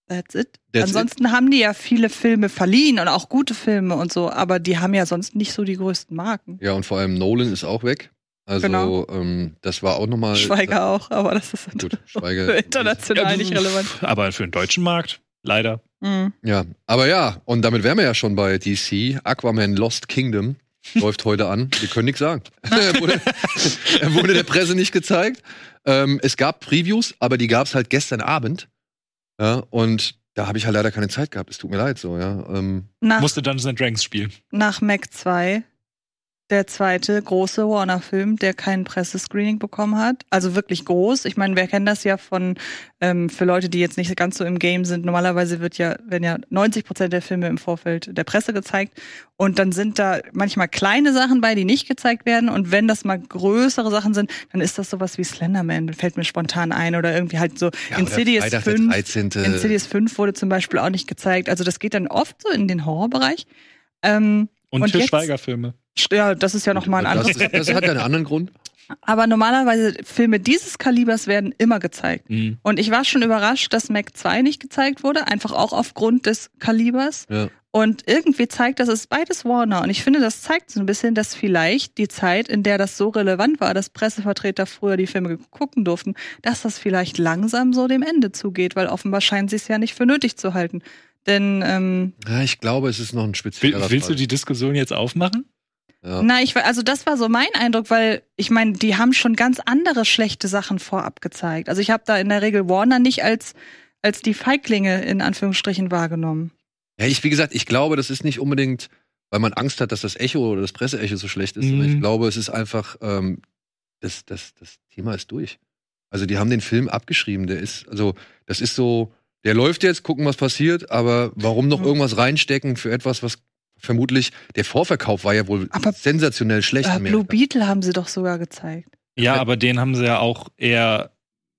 that's it. That's Ansonsten haben die ja viele Filme verliehen und auch gute Filme und so, aber die haben ja sonst nicht so die größten Marken. Ja, und vor allem Nolan ist auch weg. Also, Genau. ähm, das war auch nochmal. Schweiger auch, aber das ist Gut, für Schweiger. international nicht relevant. Aber für den deutschen Markt, leider. Mhm. Ja, aber ja, und damit wären wir ja schon bei DC. Aquaman Lost Kingdom läuft heute an. Wir können nichts sagen. er, wurde, er wurde der Presse nicht gezeigt. Ähm, es gab Previews, aber die gab es halt gestern Abend. Ja, und da habe ich halt leider keine Zeit gehabt. Es tut mir leid so, ja. Ähm, Nach, Musste Dungeons and Dragons spielen. nach Mac 2 der zweite große Warner-Film, der kein Pressescreening bekommen hat. Also wirklich groß. Ich meine, wir kennen das ja von, ähm, für Leute, die jetzt nicht ganz so im Game sind. Normalerweise wird ja, werden ja 90 Prozent der Filme im Vorfeld der Presse gezeigt. Und dann sind da manchmal kleine Sachen bei, die nicht gezeigt werden. Und wenn das mal größere Sachen sind, dann ist das sowas wie Slenderman, fällt mir spontan ein. Oder irgendwie halt so ja, Insidious Freitag der 5. 13. Insidious 5 wurde zum Beispiel auch nicht gezeigt. Also das geht dann oft so in den Horrorbereich. Ähm, Und, Und Schweiger-Filme. Ja, das ist ja noch mal ein das, anderes. ist, das hat ja einen anderen Grund. Aber normalerweise Filme dieses Kalibers werden immer gezeigt. Mhm. Und ich war schon überrascht, dass Mac 2 nicht gezeigt wurde, einfach auch aufgrund des Kalibers. Ja. Und irgendwie zeigt das, es ist beides Warner. Und ich finde, das zeigt so ein bisschen, dass vielleicht die Zeit, in der das so relevant war, dass Pressevertreter früher die Filme gucken durften, dass das vielleicht langsam so dem Ende zugeht, weil offenbar scheinen sie es ja nicht für nötig zu halten. Denn, ähm, Ja, ich glaube, es ist noch ein Will, spezieller willst du Fall. die Diskussion jetzt aufmachen? Ja. na, ich, also das war so mein Eindruck, weil ich meine, die haben schon ganz andere schlechte Sachen vorab gezeigt. Also ich habe da in der Regel Warner nicht als, als die Feiglinge in Anführungsstrichen wahrgenommen. Ja, ich, wie gesagt, ich glaube, das ist nicht unbedingt, weil man Angst hat, dass das Echo oder das Presseecho so schlecht ist, sondern Mhm. ich glaube, es ist einfach, ähm, das, das, das Thema ist durch. Also die haben den Film abgeschrieben, der ist, also das ist so, der läuft jetzt, gucken, was passiert, aber warum noch irgendwas reinstecken für etwas, was vermutlich, der Vorverkauf war ja wohl Aber- sensationell schlecht. Äh, in Blue. Beetle haben sie doch sogar gezeigt. Ja, aber den haben sie ja auch eher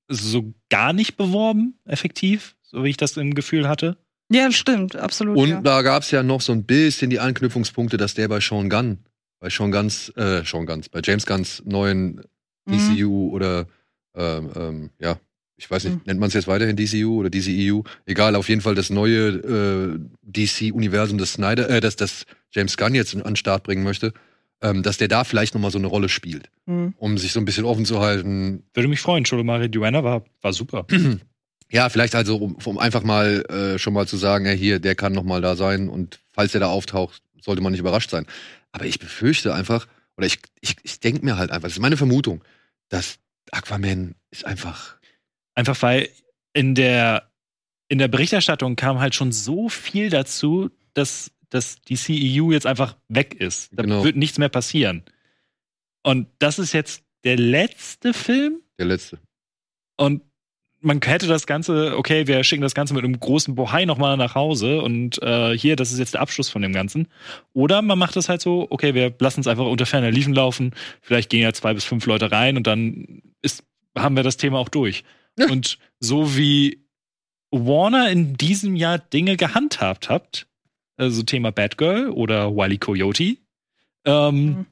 so gar nicht beworben, effektiv, so wie ich das im Gefühl hatte. Ja, stimmt, absolut. Und ja. da gab es ja noch so ein bisschen die Anknüpfungspunkte, dass der bei Sean Gunn, bei Sean Guns, äh, Sean Guns, bei James Gunns neuen Mhm. DCU oder ähm, ähm, ja, ich weiß nicht, Mhm. nennt man es jetzt weiterhin DCU oder DCEU? Egal, auf jeden Fall das neue äh, DC-Universum, das Snyder, äh, das, das James Gunn jetzt an den Start bringen möchte, ähm, dass der da vielleicht noch mal so eine Rolle spielt, Mhm. um sich so ein bisschen offen zu halten. Würde mich freuen. Cholo Duana war, war super. Ja, vielleicht also, um, um einfach mal äh, schon mal zu sagen, ja, hier, der kann noch mal da sein und falls er da auftaucht, sollte man nicht überrascht sein. Aber ich befürchte einfach, oder ich, ich, ich denke mir halt einfach, das ist meine Vermutung, dass Aquaman ist einfach. Einfach weil in der, in der Berichterstattung kam halt schon so viel dazu, dass, dass die CEU jetzt einfach weg ist. Da Genau. wird nichts mehr passieren. Und das ist jetzt der letzte Film Der letzte. und man hätte das Ganze, okay, wir schicken das Ganze mit einem großen Bohai nochmal nach Hause und äh, hier, das ist jetzt der Abschluss von dem Ganzen. Oder man macht es halt so, okay, wir lassen es einfach unter ferner Liefen laufen, vielleicht gehen ja zwei bis fünf Leute rein und dann ist, haben wir das Thema auch durch. Und so wie Warner in diesem Jahr Dinge gehandhabt hat, also Thema Batgirl oder Wily Coyote, ähm, Mhm.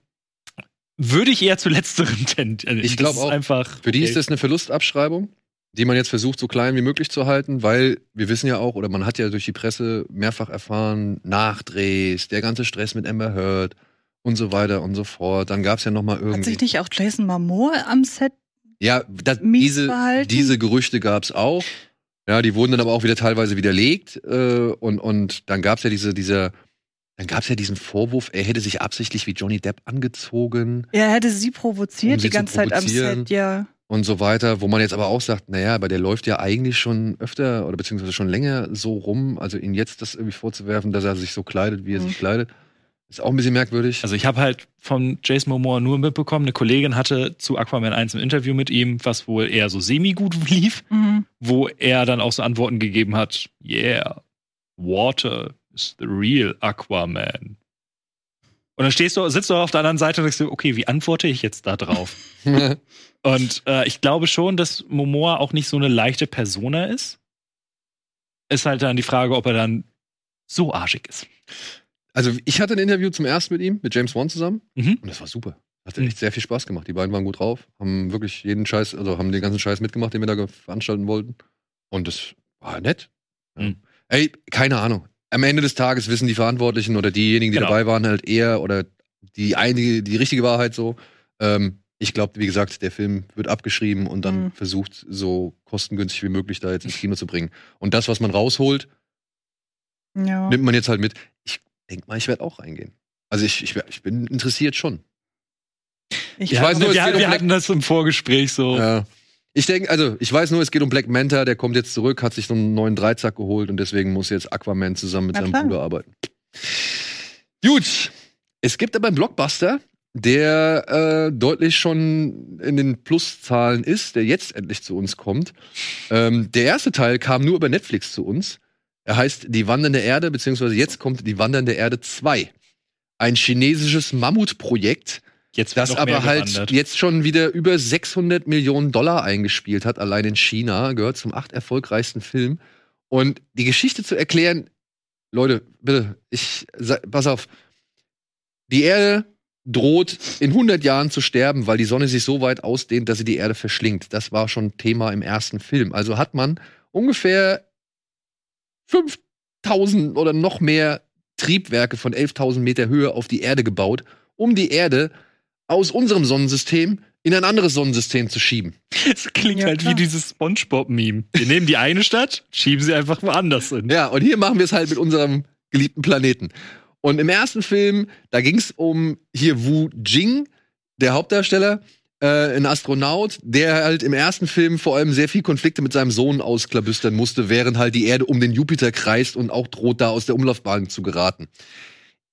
würde ich eher zu letzteren tendieren. Ich Das glaub ist auch. Einfach, Für die okay. ist das eine Verlustabschreibung, die man jetzt versucht, so klein wie möglich zu halten, weil wir wissen ja auch, oder man hat ja durch die Presse mehrfach erfahren, Nachdrehs, der ganze Stress mit Amber Heard und so weiter und so fort. Dann gab es ja noch mal Hat irgendwie. sich nicht auch Jason Momoa am Set? Ja, das, diese, diese Gerüchte gab es auch. Ja, die wurden dann aber auch wieder teilweise widerlegt. Äh, und, und dann gab es ja diese, dieser, dann gab es ja diesen Vorwurf, er hätte sich absichtlich wie Johnny Depp angezogen Er hätte sie provoziert Um sie die ganze Zeit am. Set, ja. und so weiter, wo man jetzt aber auch sagt, naja, aber der läuft ja eigentlich schon öfter oder beziehungsweise schon länger so rum. Also ihn jetzt das irgendwie vorzuwerfen, dass er sich so kleidet, wie er Mhm. sich kleidet, ist auch ein bisschen merkwürdig. Also ich habe halt von Jason Momoa nur mitbekommen, eine Kollegin hatte zu Aquaman 1 ein Interview mit ihm, was wohl eher so semi-gut lief, Mhm. wo er dann auch so Antworten gegeben hat, yeah, water is the real Aquaman. Und dann stehst du, sitzt du auf der anderen Seite und denkst du, okay, wie antworte ich jetzt da drauf? Und äh, ich glaube schon, dass Momoa auch nicht so eine leichte Persona ist. Ist halt dann die Frage, ob er dann so arschig ist. Also ich hatte ein Interview zum ersten mit ihm, mit James Wan zusammen. Mhm. Und das war super. Hat Mhm. echt sehr viel Spaß gemacht. Die beiden waren gut drauf, haben wirklich jeden Scheiß, also haben den ganzen Scheiß mitgemacht, den wir da veranstalten wollten. Und das war nett. Ja. Mhm. Ey, keine Ahnung. Am Ende des Tages wissen die Verantwortlichen oder diejenigen, die Genau. dabei waren, halt eher oder die einige, die richtige Wahrheit so. Ähm, ich glaube, wie gesagt, der Film wird abgeschrieben und dann Mhm. versucht, so kostengünstig wie möglich da jetzt ins Kino zu bringen. Und das, was man rausholt, Ja. nimmt man jetzt halt mit. Ich denke mal, ich werde auch reingehen. Also ich, ich, ich bin interessiert schon. Ich Ich weiß nur, es wir, geht um wir Black- hatten das im Vorgespräch so. Ja. Ich denke, also, ich weiß nur, es geht um Black Manta, der kommt jetzt zurück, hat sich so einen neuen Dreizack geholt und deswegen muss jetzt Aquaman zusammen mit Na seinem klar. Bruder arbeiten. Gut. Es gibt aber einen Blockbuster, der äh, deutlich schon in den Pluszahlen ist, der jetzt endlich zu uns kommt. Ähm, der erste Teil kam nur über Netflix zu uns. Er heißt Die Wandernde Erde, beziehungsweise jetzt kommt Die Wandernde Erde 2. Ein chinesisches Mammutprojekt, Jetzt das aber halt gewandert. jetzt schon wieder über 600 Millionen Dollar eingespielt hat, allein in China, gehört zum acht erfolgreichsten Film. Und die Geschichte zu erklären, Leute, bitte, ich, pass auf. Die Erde droht in 100 Jahren zu sterben, weil die Sonne sich so weit ausdehnt, dass sie die Erde verschlingt. Das war schon Thema im ersten Film. Also hat man ungefähr 5000 oder noch mehr Triebwerke von 11.000 Meter Höhe auf die Erde gebaut, um die Erde aus unserem Sonnensystem in ein anderes Sonnensystem zu schieben. Es klingt Ja, halt klar. wie dieses SpongeBob-Meme. Wir nehmen die eine Stadt, schieben sie einfach woanders hin. Ja, und hier machen wir es halt mit unserem geliebten Planeten. Und im ersten Film, da ging es um hier Wu Jing, der Hauptdarsteller, äh, ein Astronaut, der halt im ersten Film vor allem sehr viel Konflikte mit seinem Sohn ausklabüstern musste, während halt die Erde um den Jupiter kreist und auch droht, da aus der Umlaufbahn zu geraten.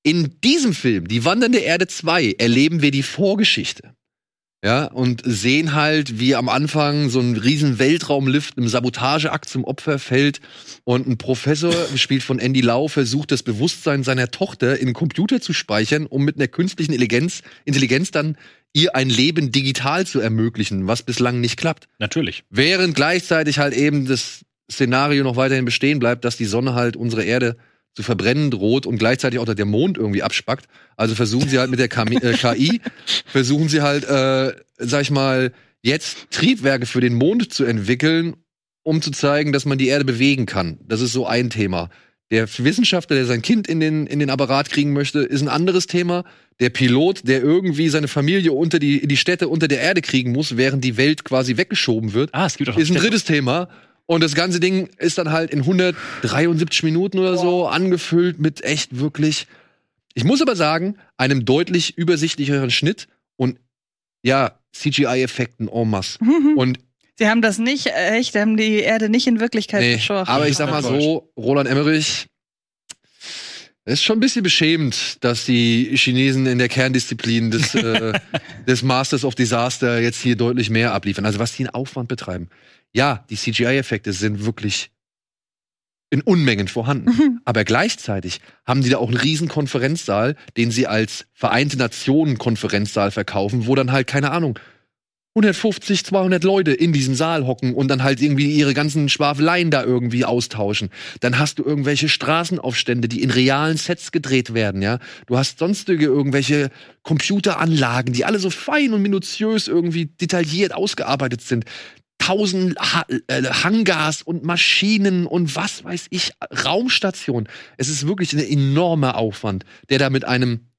In diesem Film, Die Wandernde Erde 2, erleben wir die Vorgeschichte. Ja, und sehen halt, wie am Anfang so ein riesen Weltraumlift einem Sabotageakt zum Opfer fällt und ein Professor, gespielt von Andy Lau, versucht, das Bewusstsein seiner Tochter in einen Computer zu speichern, um mit einer künstlichen Intelligenz, Intelligenz dann ihr ein Leben digital zu ermöglichen, was bislang nicht klappt. Natürlich. Während gleichzeitig halt eben das Szenario noch weiterhin bestehen bleibt, dass die Sonne halt unsere Erde zu verbrennen droht und gleichzeitig auch der Mond irgendwie abspackt. Also versuchen sie halt mit der KI, äh, KI versuchen sie halt, äh, sag ich mal, jetzt Triebwerke für den Mond zu entwickeln, um zu zeigen, dass man die Erde bewegen kann. Das ist so ein Thema. Der Wissenschaftler, der sein Kind in den, in den Apparat kriegen möchte, ist ein anderes Thema. Der Pilot, der irgendwie seine Familie unter die, in die Städte unter der Erde kriegen muss, während die Welt quasi weggeschoben wird, Ah, es gibt auch ist ein Städte- drittes Thema. Und das ganze Ding ist dann halt in 173 Minuten oder so angefüllt mit echt wirklich, ich muss aber sagen, einem deutlich übersichtlicheren Schnitt und ja, CGI-Effekten en masse. Und Sie haben das nicht, äh, echt, haben die Erde nicht in Wirklichkeit nee, geschaffen. aber ich sag mal so, Roland Emmerich, es ist schon ein bisschen beschämend, dass die Chinesen in der Kerndisziplin des, äh, des Masters of Disaster jetzt hier deutlich mehr abliefern. Also was die in Aufwand betreiben. Ja, die CGI-Effekte sind wirklich in Unmengen vorhanden. Mhm. Aber gleichzeitig haben die da auch einen riesen Konferenzsaal, den sie als Vereinte Nationen Konferenzsaal verkaufen, wo dann halt, keine Ahnung, 150, 200 Leute in diesem Saal hocken und dann halt irgendwie ihre ganzen Schwafeleien da irgendwie austauschen. Dann hast du irgendwelche Straßenaufstände, die in realen Sets gedreht werden, ja. Du hast sonstige irgendwelche Computeranlagen, die alle so fein und minutiös irgendwie detailliert ausgearbeitet sind. Tausend ha äh, Hangars und Maschinen und was weiß ich, Raumstationen. Es ist wirklich ein enormer Aufwand, der da mit einem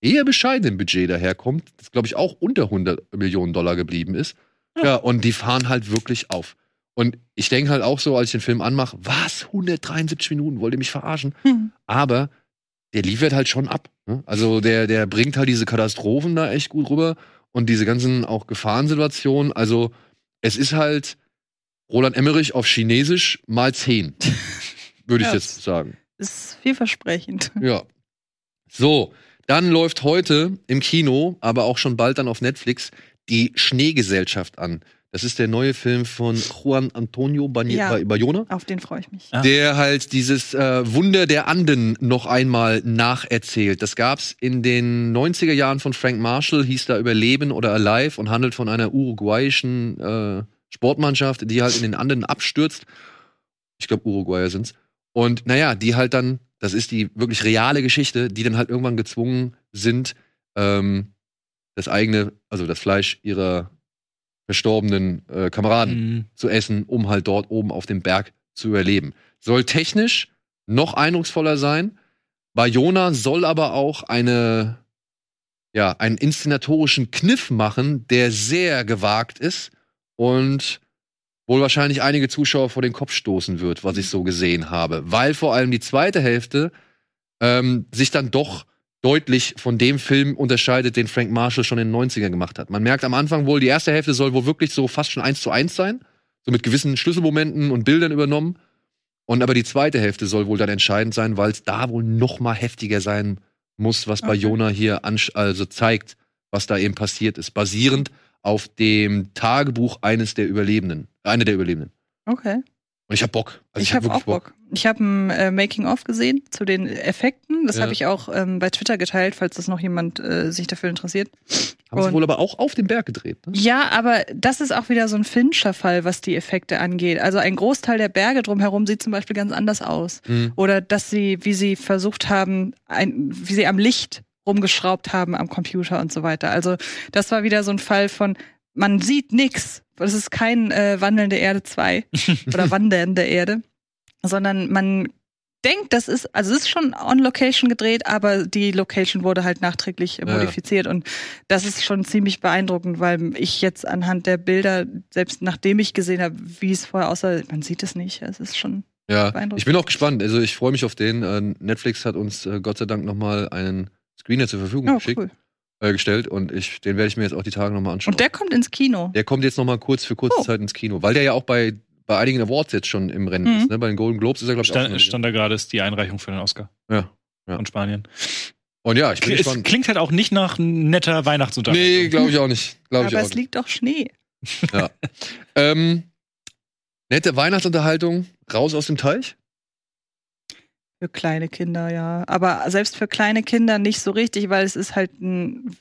eher bescheidenen Budget daherkommt, das glaube ich auch unter 100 Millionen Dollar geblieben ist. Ja. ja, und die fahren halt wirklich auf. Und ich denke halt auch so, als ich den Film anmache, was, 173 Minuten, wollt ihr mich verarschen? Hm. Aber der liefert halt schon ab. Ne? Also der, der bringt halt diese Katastrophen da echt gut rüber und diese ganzen auch Gefahrensituationen. Also es ist halt Roland Emmerich auf Chinesisch mal 10, würde ich Ja, jetzt sagen. Ist vielversprechend. Ja. So, dann läuft heute im Kino, aber auch schon bald dann auf Netflix, die Schneegesellschaft an. Das ist der neue Film von Juan Antonio Bani- Ja. Ba- Bayona, Auf den freue ich mich. Ah. der halt dieses äh, Wunder der Anden noch einmal nacherzählt. Das gab's in den 90er Jahren von Frank Marshall, hieß da Überleben oder Alive und handelt von einer uruguayischen äh, Sportmannschaft, die halt in den Anden abstürzt. Ich glaube, Uruguayer sind's. Und naja, die halt dann, das ist die wirklich reale Geschichte, die dann halt irgendwann gezwungen sind, ähm, das eigene, also das Fleisch ihrer verstorbenen äh, Kameraden Mhm. zu essen, um halt dort oben auf dem Berg zu überleben. Soll technisch noch eindrucksvoller sein. Bayona soll aber auch eine, ja, einen inszenatorischen Kniff machen, der sehr gewagt ist und wohl wahrscheinlich einige Zuschauer vor den Kopf stoßen wird, was ich so gesehen habe. Weil vor allem die zweite Hälfte ähm, sich dann doch deutlich von dem Film unterscheidet, den Frank Marshall schon in den 90ern gemacht hat. Man merkt am Anfang wohl, die erste Hälfte soll wohl wirklich so fast schon eins zu eins sein, so mit gewissen Schlüsselmomenten und Bildern übernommen. Und aber die zweite Hälfte soll wohl dann entscheidend sein, weil es da wohl noch mal heftiger sein muss, was bei Okay. Jona hier ansch- also zeigt, was da eben passiert ist, basierend auf dem Tagebuch eines der Überlebenden, einer der Überlebenden. Okay. Und ich hab Bock. Also ich hab habe auch Bock. Ich habe ein äh, Making-of gesehen zu den Effekten. Das Ja. habe ich auch ähm, bei Twitter geteilt, falls das noch jemand äh, sich dafür interessiert. Haben sie wohl aber auch auf dem Berg gedreht. Ne? Ja, aber das ist auch wieder so ein Fincher-Fall, was die Effekte angeht. Also ein Großteil der Berge drumherum sieht zum Beispiel ganz anders aus. Mhm. Oder dass sie, wie sie versucht haben, ein, wie sie am Licht rumgeschraubt haben am Computer und so weiter. Also das war wieder so ein Fall von, man sieht nix. Das ist kein äh, wandelnde Erde 2 oder wandernde Erde, sondern man denkt, das ist, also es ist schon on Location gedreht, aber die Location wurde halt nachträglich Ja. modifiziert und das ist schon ziemlich beeindruckend, weil ich jetzt anhand der Bilder, selbst nachdem ich gesehen habe, wie es vorher aussah, man sieht es nicht. Es ist schon Ja, Beeindruckend. ich bin auch gespannt. Also ich freue mich auf den. Äh, Netflix hat uns äh, Gott sei Dank noch mal einen Screener zur Verfügung oh, geschickt, cool. äh, gestellt und ich, den werde ich mir jetzt auch die Tage noch mal anschauen. Und der kommt ins Kino. Der kommt jetzt noch mal kurz für kurze Oh. Zeit ins Kino, weil der ja auch bei, bei einigen Awards jetzt schon im Rennen Mhm. ist. Ne? Bei den Golden Globes ist er, glaube ich, auch Stand, schon stand da gerade ist die Einreichung für den Oscar ja. Ja. von Spanien. Und ja, ich bin Es gespannt. klingt halt auch nicht nach netter Weihnachtsunterhaltung. Nee, glaube ich auch nicht. Glaube ich aber auch es nicht. liegt doch Schnee. Ähm, nette Weihnachtsunterhaltung, raus aus dem Teich. Für kleine Kinder, ja. Aber selbst für kleine Kinder nicht so richtig, weil es ist halt ein.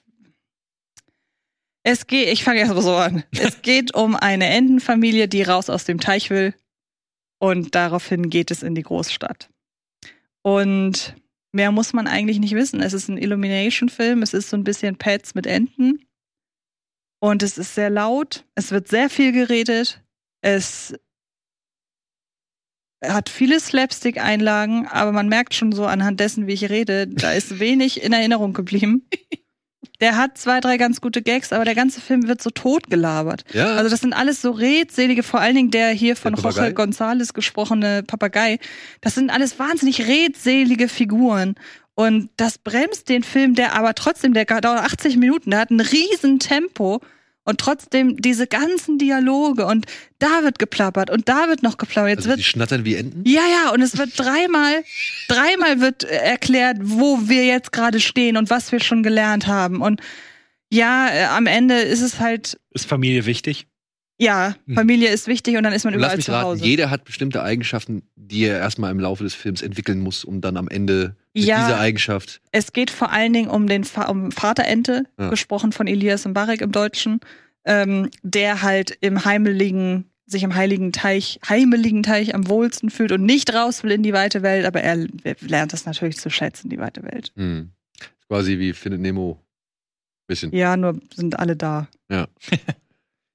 Es geht, ich fange erst mal so an. Es geht um eine Entenfamilie, die raus aus dem Teich will. Und daraufhin geht es in die Großstadt. Und mehr muss man eigentlich nicht wissen. Es ist ein Illumination-Film. Es ist so ein bisschen Pets mit Enten. Und es ist sehr laut. Es wird sehr viel geredet. Es hat viele Slapstick-Einlagen, aber man merkt schon so anhand dessen, wie ich rede, da ist wenig in Erinnerung geblieben. Der hat zwei, drei ganz gute Gags, aber der ganze Film wird so totgelabert. Ja, Also das sind alles so redselige, vor allen Dingen der hier von Der? Jorge González gesprochene Papagei. Das sind alles wahnsinnig redselige Figuren. Und das bremst den Film, der aber trotzdem, der dauert 80 Minuten, der hat ein riesen Tempo und trotzdem diese ganzen Dialoge und da wird geplappert und da wird noch geplappert. Jetzt also wird die schnattern wie Enten. ja, ja, und es wird dreimal, dreimal wird erklärt, wo wir jetzt gerade stehen und was wir schon gelernt haben. Und ja, äh, am Ende ist es halt, Ist Familie wichtig? Ja, Hm. Familie ist wichtig und dann ist man Lass überall mich zu raten, Hause. jeder hat bestimmte Eigenschaften, die er erstmal im Laufe des Films entwickeln muss, um dann am Ende mit Ja. dieser Eigenschaft. Es geht vor allen Dingen um den Fa um Vaterente, Ja. gesprochen von Elias Mbarek im Deutschen. ähm, der halt im heimeligen, sich im heiligen Teich, heimeligen Teich am wohlsten fühlt und nicht raus will in die weite Welt, aber er lernt das natürlich zu schätzen, die weite Welt. Hm. Quasi wie Findet Nemo. Bisschen. Ja, nur sind alle da.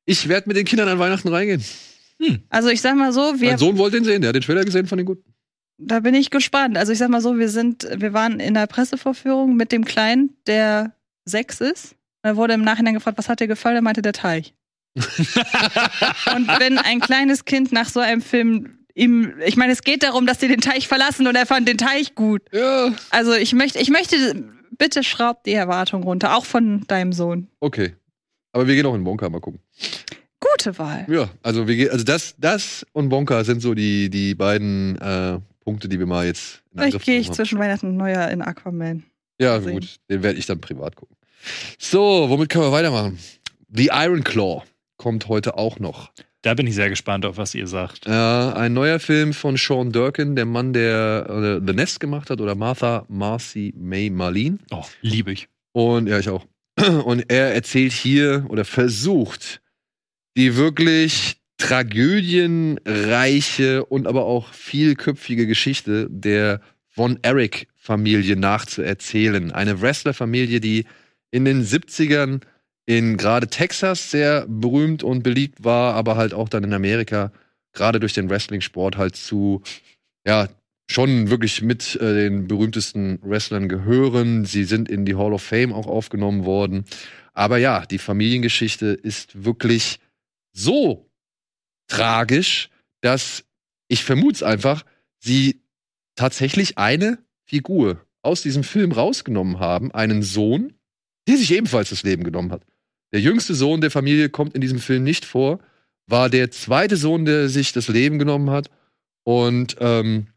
Ich werde mit den Kindern an Weihnachten reingehen. Also ich sag mal so, wir mein Sohn wollte ihn sehen, der hat den Trailer gesehen, fand ihn gut. Da bin ich gespannt. Also ich sag mal so, wir sind, wir waren in der Pressevorführung mit dem Kleinen, der sechs ist. Da wurde im Nachhinein gefragt, was hat dir gefallen? Er meinte der Teich. und wenn ein kleines Kind nach so einem Film ihm, ich meine, es geht darum, dass sie den Teich verlassen und er fand den Teich gut. Ja. Also ich möchte, ich möchte, bitte schraub die Erwartung runter, auch von deinem Sohn. Okay. Aber wir gehen auch in Wonka mal gucken. Gute Wahl. Ja, also wir gehen, also das, das und Wonka sind so die, die beiden äh, Punkte, die wir mal jetzt in Vielleicht gehe ich haben. zwischen Weihnachten und Neujahr in Aquaman. Ja, sehen. gut. Den werde ich dann privat gucken. So, womit können wir weitermachen? The Iron Claw kommt heute auch noch. Da bin ich sehr gespannt, auf was ihr sagt. Äh, ein neuer Film von Sean Durkin, der Mann, der äh, The Nest gemacht hat, oder Martha Marcy May Marlene. Oh, liebe ich. Und ja, ich auch. Und er erzählt hier oder versucht, die wirklich tragödienreiche und aber auch vielköpfige Geschichte der Von Erich Familie nachzuerzählen. Eine Wrestlerfamilie, die in den 70ern in gerade Texas sehr berühmt und beliebt war, aber halt auch dann in Amerika gerade durch den Wrestling-Sport halt zu ja schon wirklich mit äh, den berühmtesten Wrestlern gehören. Sie sind in die Hall of Fame auch aufgenommen worden. Aber ja, die Familiengeschichte ist wirklich so tragisch, dass ich vermute es einfach, sie tatsächlich eine Figur aus diesem Film rausgenommen haben, einen Sohn, der sich ebenfalls das Leben genommen hat. Der jüngste Sohn der Familie kommt in diesem Film nicht vor, war der zweite Sohn, der sich das Leben genommen hat und ähm,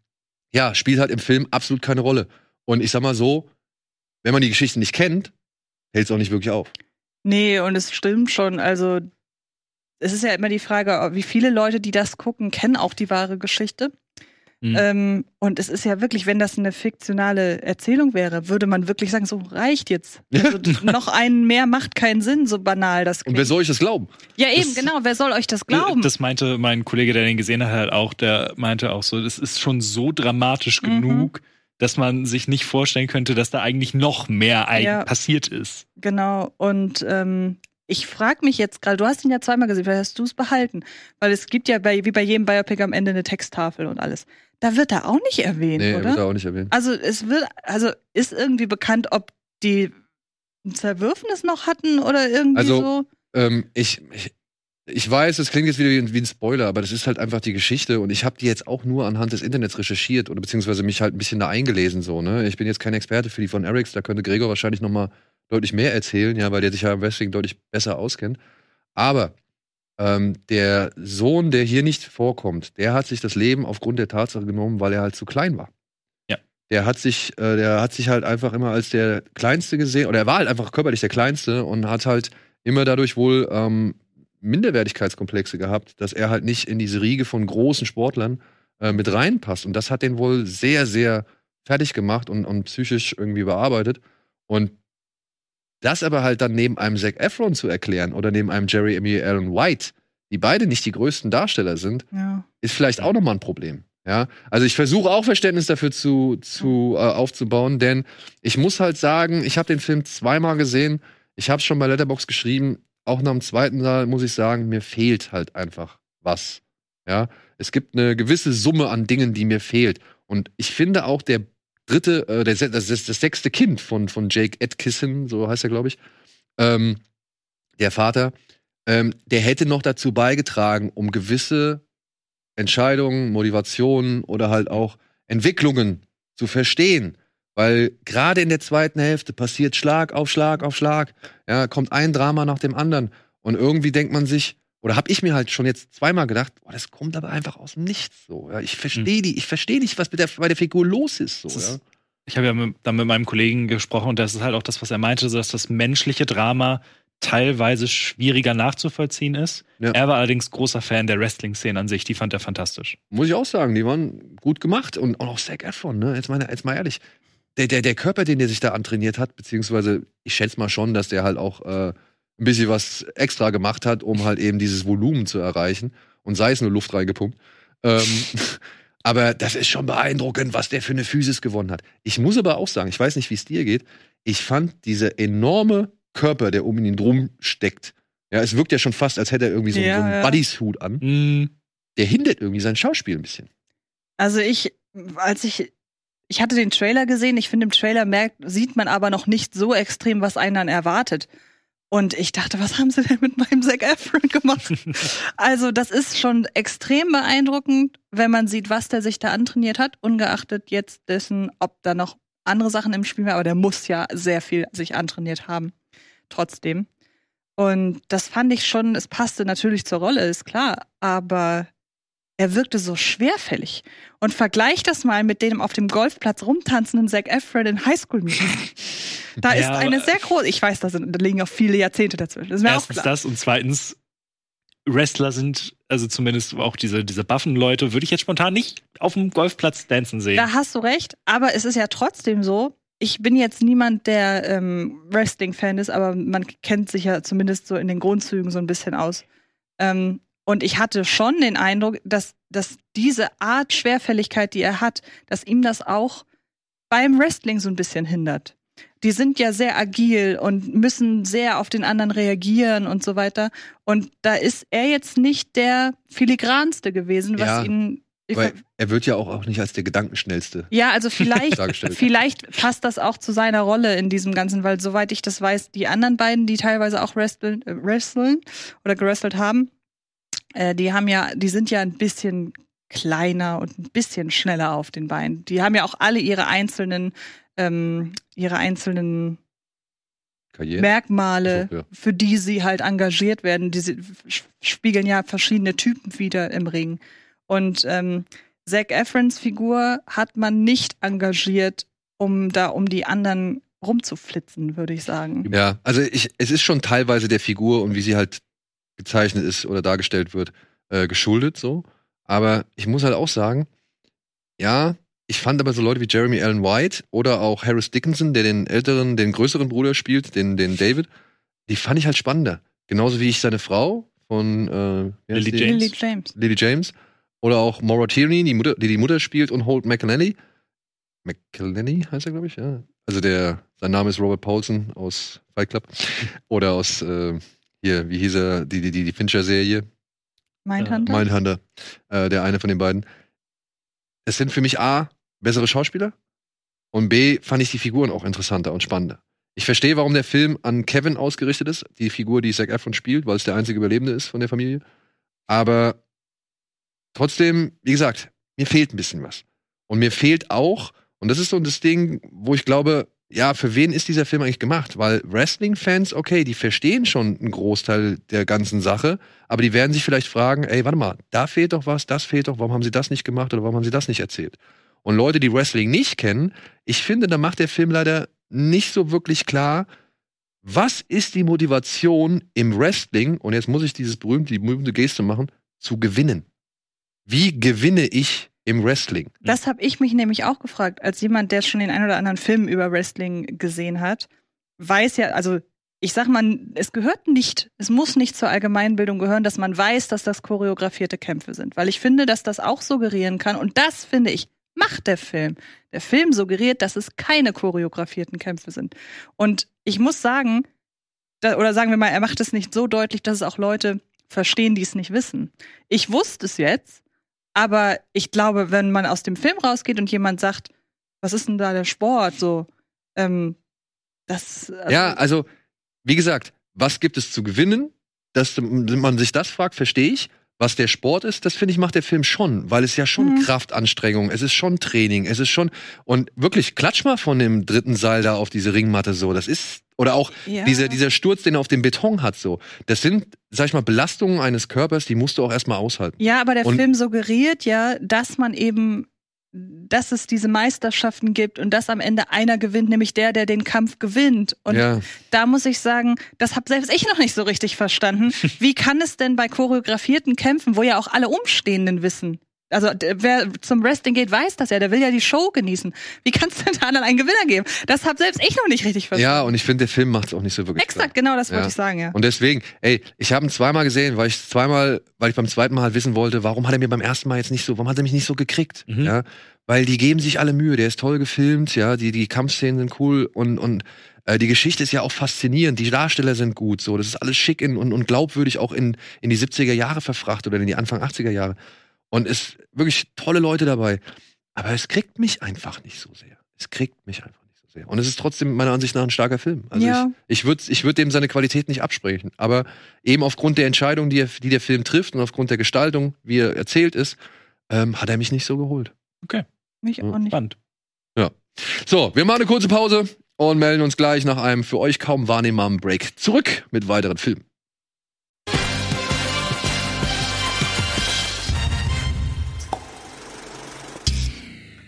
ja, spielt halt im Film absolut keine Rolle. Und ich sag mal so, wenn man die Geschichte nicht kennt, hält es auch nicht wirklich auf. Nee, und es stimmt schon. Also, es ist ja immer die Frage, wie viele Leute, die das gucken, kennen auch die wahre Geschichte. Mhm. Ähm, und es ist ja wirklich, wenn das eine fiktionale Erzählung wäre, würde man wirklich sagen, so reicht jetzt. Also, noch einen mehr macht keinen Sinn, so banal das Und klingt. wer soll ich das glauben? ja, eben, Das- genau. Wer soll euch das glauben? Das meinte mein Kollege, der den gesehen hat, halt auch, der meinte auch so, das ist schon so dramatisch Mhm. genug, dass man sich nicht vorstellen könnte, dass da eigentlich noch mehr Ja. passiert ist. Genau. Und ähm, ich frage mich jetzt gerade, du hast ihn ja zweimal gesehen, vielleicht hast du es behalten. Weil es gibt ja bei, wie bei jedem Biopic am Ende eine Texttafel und alles. Da wird er auch nicht erwähnt, Nee, oder? wird er auch nicht erwähnt. Also es wird, also ist irgendwie bekannt, ob die ein Zerwürfnis noch hatten oder irgendwie Also, so. Ähm, ich, ich, ich weiß, es klingt jetzt wieder wie, wie ein Spoiler, aber das ist halt einfach die Geschichte und ich habe die jetzt auch nur anhand des Internets recherchiert oder beziehungsweise mich halt ein bisschen da eingelesen so, ne? Ich bin jetzt kein Experte für die von Erics, da könnte Gregor wahrscheinlich noch mal deutlich mehr erzählen, ja, weil der sich ja im Wrestling deutlich besser auskennt. Aber ähm, der Sohn, der hier nicht vorkommt, der hat sich das Leben aufgrund der Tatsache genommen, weil er halt zu klein war. Ja. Der hat sich, äh, der hat sich halt einfach immer als der Kleinste gesehen, oder er war halt einfach körperlich der Kleinste und hat halt immer dadurch wohl ähm, Minderwertigkeitskomplexe gehabt, dass er halt nicht in diese Riege von großen Sportlern äh, mit reinpasst. Und das hat den wohl sehr, sehr fertig gemacht und, und psychisch irgendwie bearbeitet. Und das aber halt dann neben einem Zac Efron zu erklären oder neben einem Jerry Emil Allen White, die beide nicht die größten Darsteller sind, Ja. ist vielleicht auch nochmal ein Problem. Ja, also ich versuche auch Verständnis dafür zu, zu äh, aufzubauen, denn ich muss halt sagen, ich habe den Film zweimal gesehen. Ich habe schon bei Letterbox geschrieben. Auch nach dem zweiten Mal muss ich sagen, mir fehlt halt einfach was. Ja, es gibt eine gewisse Summe an Dingen, die mir fehlt. Und ich finde auch der dritte, äh, se- das, das, das sechste Kind von, von Jake Atkinson, so heißt er, glaube ich, ähm, der Vater, ähm, der hätte noch dazu beigetragen, um gewisse Entscheidungen, Motivationen oder halt auch Entwicklungen zu verstehen. Weil gerade in der zweiten Hälfte passiert Schlag auf Schlag auf Schlag. Ja, kommt ein Drama nach dem anderen. Und irgendwie denkt man sich, oder habe ich mir halt schon jetzt zweimal gedacht, boah, das kommt aber einfach aus dem Nichts. So, ja. Ich verstehe die, ich verstehe nicht, was mit der, bei der Figur los ist. So, Das ist- ja. Ich habe ja mit, dann mit meinem Kollegen gesprochen und das ist halt auch das, was er meinte, so dass das menschliche Drama teilweise schwieriger nachzuvollziehen ist. Ja. Er war allerdings großer Fan der Wrestling-Szene an sich, die fand er fantastisch. Muss ich auch sagen, die waren gut gemacht. Und auch Zac Efron, ne? Jetzt, meine, jetzt mal ehrlich. Der, der, der Körper, den der sich da antrainiert hat, beziehungsweise ich schätze mal schon, dass der halt auch äh, ein bisschen was extra gemacht hat, um halt eben dieses Volumen zu erreichen. Und sei es nur Luft reingepumpt. Ähm, aber das ist schon beeindruckend, was der für eine Physis gewonnen hat. Ich muss aber auch sagen, ich weiß nicht, wie es dir geht. Ich fand diese enorme Körper, der um ihn drum steckt. Ja, es wirkt ja schon fast, als hätte er irgendwie so, Ja, so einen ja. Buddies-Hut an. Mm, Der hindert irgendwie sein Schauspiel ein bisschen. Also ich, als ich, ich hatte den Trailer gesehen, ich finde im Trailer merkt, sieht man aber noch nicht so extrem, was einen dann erwartet. Und ich dachte, was haben sie denn mit meinem Zac Efron gemacht? also das ist schon extrem beeindruckend, wenn man sieht, was der sich da antrainiert hat, ungeachtet jetzt dessen, ob da noch andere Sachen im Spiel waren, aber der muss ja sehr viel sich antrainiert haben. Trotzdem. Und das fand ich schon, es passte natürlich zur Rolle, ist klar, aber er wirkte so schwerfällig. Und vergleich das mal mit dem auf dem Golfplatz rumtanzenden Zac Efron in Highschool Musical. Da ist Ja, eine aber- sehr große, ich weiß, da, sind, da liegen auch viele Jahrzehnte dazwischen. Das ist mir auch Erstens klar. das und zweitens, Wrestler sind, also zumindest auch diese, diese buffen Leute, würde ich jetzt spontan nicht auf dem Golfplatz dancen sehen. Da hast du recht, aber es ist ja trotzdem so. Ich bin jetzt niemand, der ähm, Wrestling-Fan ist, aber man kennt sich ja zumindest so in den Grundzügen so ein bisschen aus. Ähm, und ich hatte schon den Eindruck, dass, dass diese Art Schwerfälligkeit, die er hat, dass ihm das auch beim Wrestling so ein bisschen hindert. Die sind ja sehr agil und müssen sehr auf den anderen reagieren und so weiter. Und da ist er jetzt nicht der filigranste gewesen, was Ja, ihn. Weil er wird ja auch, auch nicht als der Gedankenschnellste Ja, also vielleicht, vielleicht passt das auch zu seiner Rolle in diesem Ganzen, weil soweit ich das weiß, die anderen beiden, die teilweise auch wresteln, äh, wresteln oder gewrestelt haben, äh, die haben ja, die sind ja ein bisschen kleiner und ein bisschen schneller auf den Beinen. Die haben ja auch alle ihre einzelnen, ähm, ihre einzelnen Karriere. Merkmale, so, ja. für die sie halt engagiert werden. Diese spiegeln ja verschiedene Typen wieder im Ring. Und ähm, Zac Efrons Figur hat man nicht engagiert, um da um die anderen rumzuflitzen, würde ich sagen. Ja, also ich, es ist schon teilweise der Figur und wie sie halt gezeichnet ist oder dargestellt wird, äh, geschuldet so. Aber ich muss halt auch sagen, ja, ich fand aber so Leute wie Jeremy Allen White oder auch Harris Dickinson, der den älteren, den größeren Bruder spielt, den, den David, die fand ich halt spannender. Genauso wie ich seine Frau von äh, Lily? James. Lily James. Lily James oder auch Maura Tierney, die, Mutter, die die Mutter spielt und Holt McElhenney. McElhenney heißt er, glaube ich, ja. Also der, sein Name ist Robert Paulson aus Fight Club. Oder aus, äh, hier, wie hieß er, die, die, die, die Fincher-Serie, Mindhunter. Mindhunter, äh, der eine von den beiden. Es sind für mich A, bessere Schauspieler und B, fand ich die Figuren auch interessanter und spannender. Ich verstehe, warum der Film an Kevin ausgerichtet ist, die Figur, die Zac Efron spielt, weil es der einzige Überlebende ist von der Familie. Aber trotzdem, wie gesagt, mir fehlt ein bisschen was. Und mir fehlt auch, und das ist so das Ding, wo ich glaube, ja, für wen ist dieser Film eigentlich gemacht? Weil Wrestling-Fans, okay, die verstehen schon einen Großteil der ganzen Sache, aber die werden sich vielleicht fragen, ey, warte mal, da fehlt doch was, das fehlt doch, warum haben sie das nicht gemacht oder warum haben sie das nicht erzählt? Und Leute, die Wrestling nicht kennen, ich finde, da macht der Film leider nicht so wirklich klar, was ist die Motivation im Wrestling, und jetzt muss ich dieses berühmte, die berühmte Geste machen, zu gewinnen. Wie gewinne ich im Wrestling? Das habe ich mich nämlich auch gefragt, als jemand, der schon den ein oder anderen Film über Wrestling gesehen hat, weiß ja, also ich sag mal, es gehört nicht, es muss nicht zur Allgemeinbildung gehören, dass man weiß, dass das choreografierte Kämpfe sind, weil ich finde, dass das auch suggerieren kann und das finde ich macht der Film. Der Film suggeriert, dass es keine choreografierten Kämpfe sind. Und ich muss sagen, da, oder sagen wir mal, er macht es nicht so deutlich, dass es auch Leute verstehen, die es nicht wissen. Ich wusste es jetzt, aber ich glaube, wenn man aus dem Film rausgeht und jemand sagt, was ist denn da der Sport? So, ähm, das. Also, ja, also, wie gesagt, was gibt es zu gewinnen? Dass man sich das fragt, verstehe ich. Was der Sport ist, das finde ich, macht der Film schon, weil es ja schon Mhm. Kraftanstrengung, es ist schon Training, es ist schon, und wirklich, klatsch mal von dem dritten Seil da auf diese Ringmatte so, das ist, oder auch ja. dieser, dieser Sturz, den er auf dem Beton hat, so, das sind, sag ich mal, Belastungen eines Körpers, die musst du auch erstmal aushalten. Ja, aber der Und- Film suggeriert ja, dass man eben, dass es diese Meisterschaften gibt und dass am Ende einer gewinnt, nämlich der, der den Kampf gewinnt. Und ja, da muss ich sagen, das habe selbst ich noch nicht so richtig verstanden. Wie kann es denn bei choreografierten Kämpfen, wo ja auch alle Umstehenden wissen, Also wer zum Wrestling geht, weiß das ja. Der will ja die Show genießen. Wie kannst du denn da dann einen Gewinner geben? Das habe selbst ich noch nicht richtig verstanden. Ja, und ich finde, der Film macht es auch nicht so wirklich. Exakt, klar. genau das wollte Ja. ich sagen, ja. Und deswegen, ey, ich habe ihn zweimal gesehen, weil ich zweimal, weil ich beim zweiten Mal halt wissen wollte, warum hat er mir beim ersten Mal jetzt nicht so, warum hat er mich nicht so gekriegt? Mhm. Ja, weil die geben sich alle Mühe, der ist toll gefilmt, ja, die die Kampfszenen sind cool und und äh, die Geschichte ist ja auch faszinierend, die Darsteller sind gut, so, das ist alles schick in, und, und glaubwürdig auch in in die 70er Jahre verfrachtet oder in die Anfang 80er Jahre und ist wirklich tolle Leute dabei, aber es kriegt mich einfach nicht so sehr. Es kriegt mich einfach nicht so sehr. Und es ist trotzdem meiner Ansicht nach ein starker Film. Also Ja. ich, ich würde ich würd dem seine Qualität nicht absprechen. Aber eben aufgrund der Entscheidung, die, er, die der Film trifft und aufgrund der Gestaltung, wie er erzählt ist, ähm, hat er mich nicht so geholt. Mich auch nicht. Spannend. So, wir machen eine kurze Pause und melden uns gleich nach einem für euch kaum wahrnehmbaren Break zurück mit weiteren Filmen.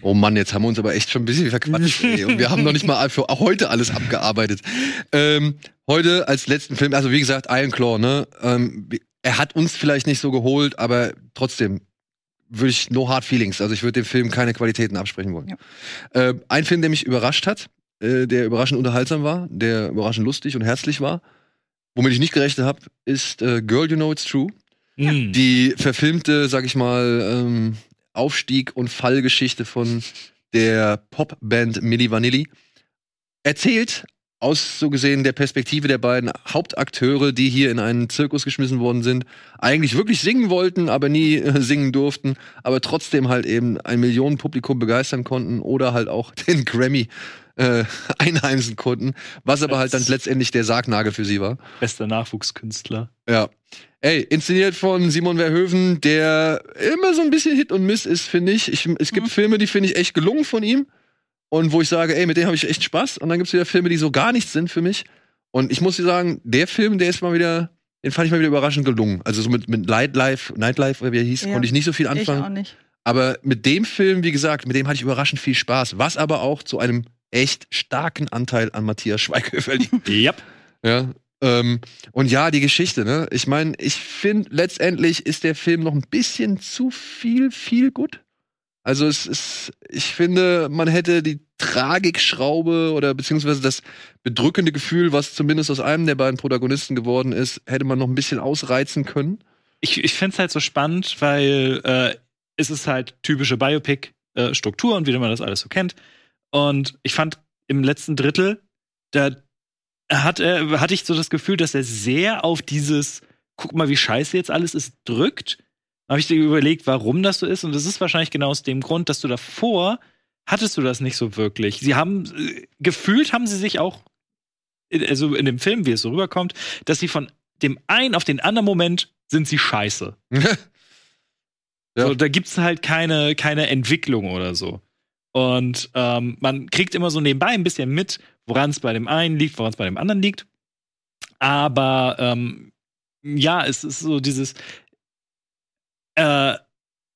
Oh Mann, jetzt haben wir uns aber echt schon ein bisschen verquatscht. ey. Und wir haben noch nicht mal für heute alles abgearbeitet. Ähm, heute als letzten Film, also wie gesagt, Iron Claw, ne? Ähm, er hat uns vielleicht nicht so geholt, aber trotzdem würde ich no hard feelings. Also ich würde dem Film keine Qualitäten absprechen wollen. Ja. Äh, ein Film, der mich überrascht hat, äh, der überraschend unterhaltsam war, der überraschend lustig und herzlich war, womit ich nicht gerechnet habe, ist äh, Girl You Know It's True. Mhm. Die verfilmte, sag ich mal, ähm, Aufstieg- und Fallgeschichte von der Popband Milli Vanilli. Erzählt aus so gesehen der Perspektive der beiden Hauptakteure, die hier in einen Zirkus geschmissen worden sind, eigentlich wirklich singen wollten, aber nie äh, singen durften, aber trotzdem halt eben ein Millionenpublikum begeistern konnten oder halt auch den Grammy äh, einheimsen konnten, was aber halt dann letztendlich der Sargnagel für sie war. Bester Nachwuchskünstler. Ja. Ey, inszeniert von Simon Verhoeven, der immer so ein bisschen Hit und Miss ist, finde ich. ich. Es gibt Mhm. Filme, die finde ich echt gelungen von ihm. Und wo ich sage, ey, mit denen habe ich echt Spaß. Und dann gibt es wieder Filme, die so gar nichts sind für mich. Und ich muss dir sagen, der Film, der ist mal wieder, den fand ich mal wieder überraschend gelungen. Also so mit, mit Nightlife, Nightlife, oder wie er hieß, Ja. konnte ich nicht so viel Ich anfangen. auch nicht. Aber mit dem Film, wie gesagt, mit dem hatte ich überraschend viel Spaß. Was aber auch zu einem echt starken Anteil an Matthias Schweighöfer liegt. Yep. Ja. Ähm, und ja, die Geschichte, ne? Ich meine, ich finde, letztendlich ist der Film noch ein bisschen zu viel, viel gut. Also es ist, ich finde, man hätte die Tragikschraube oder beziehungsweise das bedrückende Gefühl, was zumindest aus einem der beiden Protagonisten geworden ist, hätte man noch ein bisschen ausreizen können. Ich, ich find's halt so spannend, weil äh, es ist halt typische Biopic-Struktur und wie man das alles so kennt. Und ich fand im letzten Drittel, da hat er, hatte ich so das Gefühl, dass er sehr auf dieses, guck mal, wie scheiße jetzt alles ist, drückt. Da habe ich dir überlegt, warum das so ist. Und das ist wahrscheinlich genau aus dem Grund, dass du davor hattest du das nicht so wirklich. Sie haben, äh, gefühlt haben sie sich auch, in- also in dem Film, wie es so rüberkommt, dass sie von dem einen auf den anderen Moment sind sie scheiße. Ja. So, da gibt's halt keine, keine Entwicklung oder so. Und ähm, man kriegt immer so nebenbei ein bisschen mit, woran es bei dem einen liegt, woran es bei dem anderen liegt. Aber ähm, ja, es ist so dieses, äh,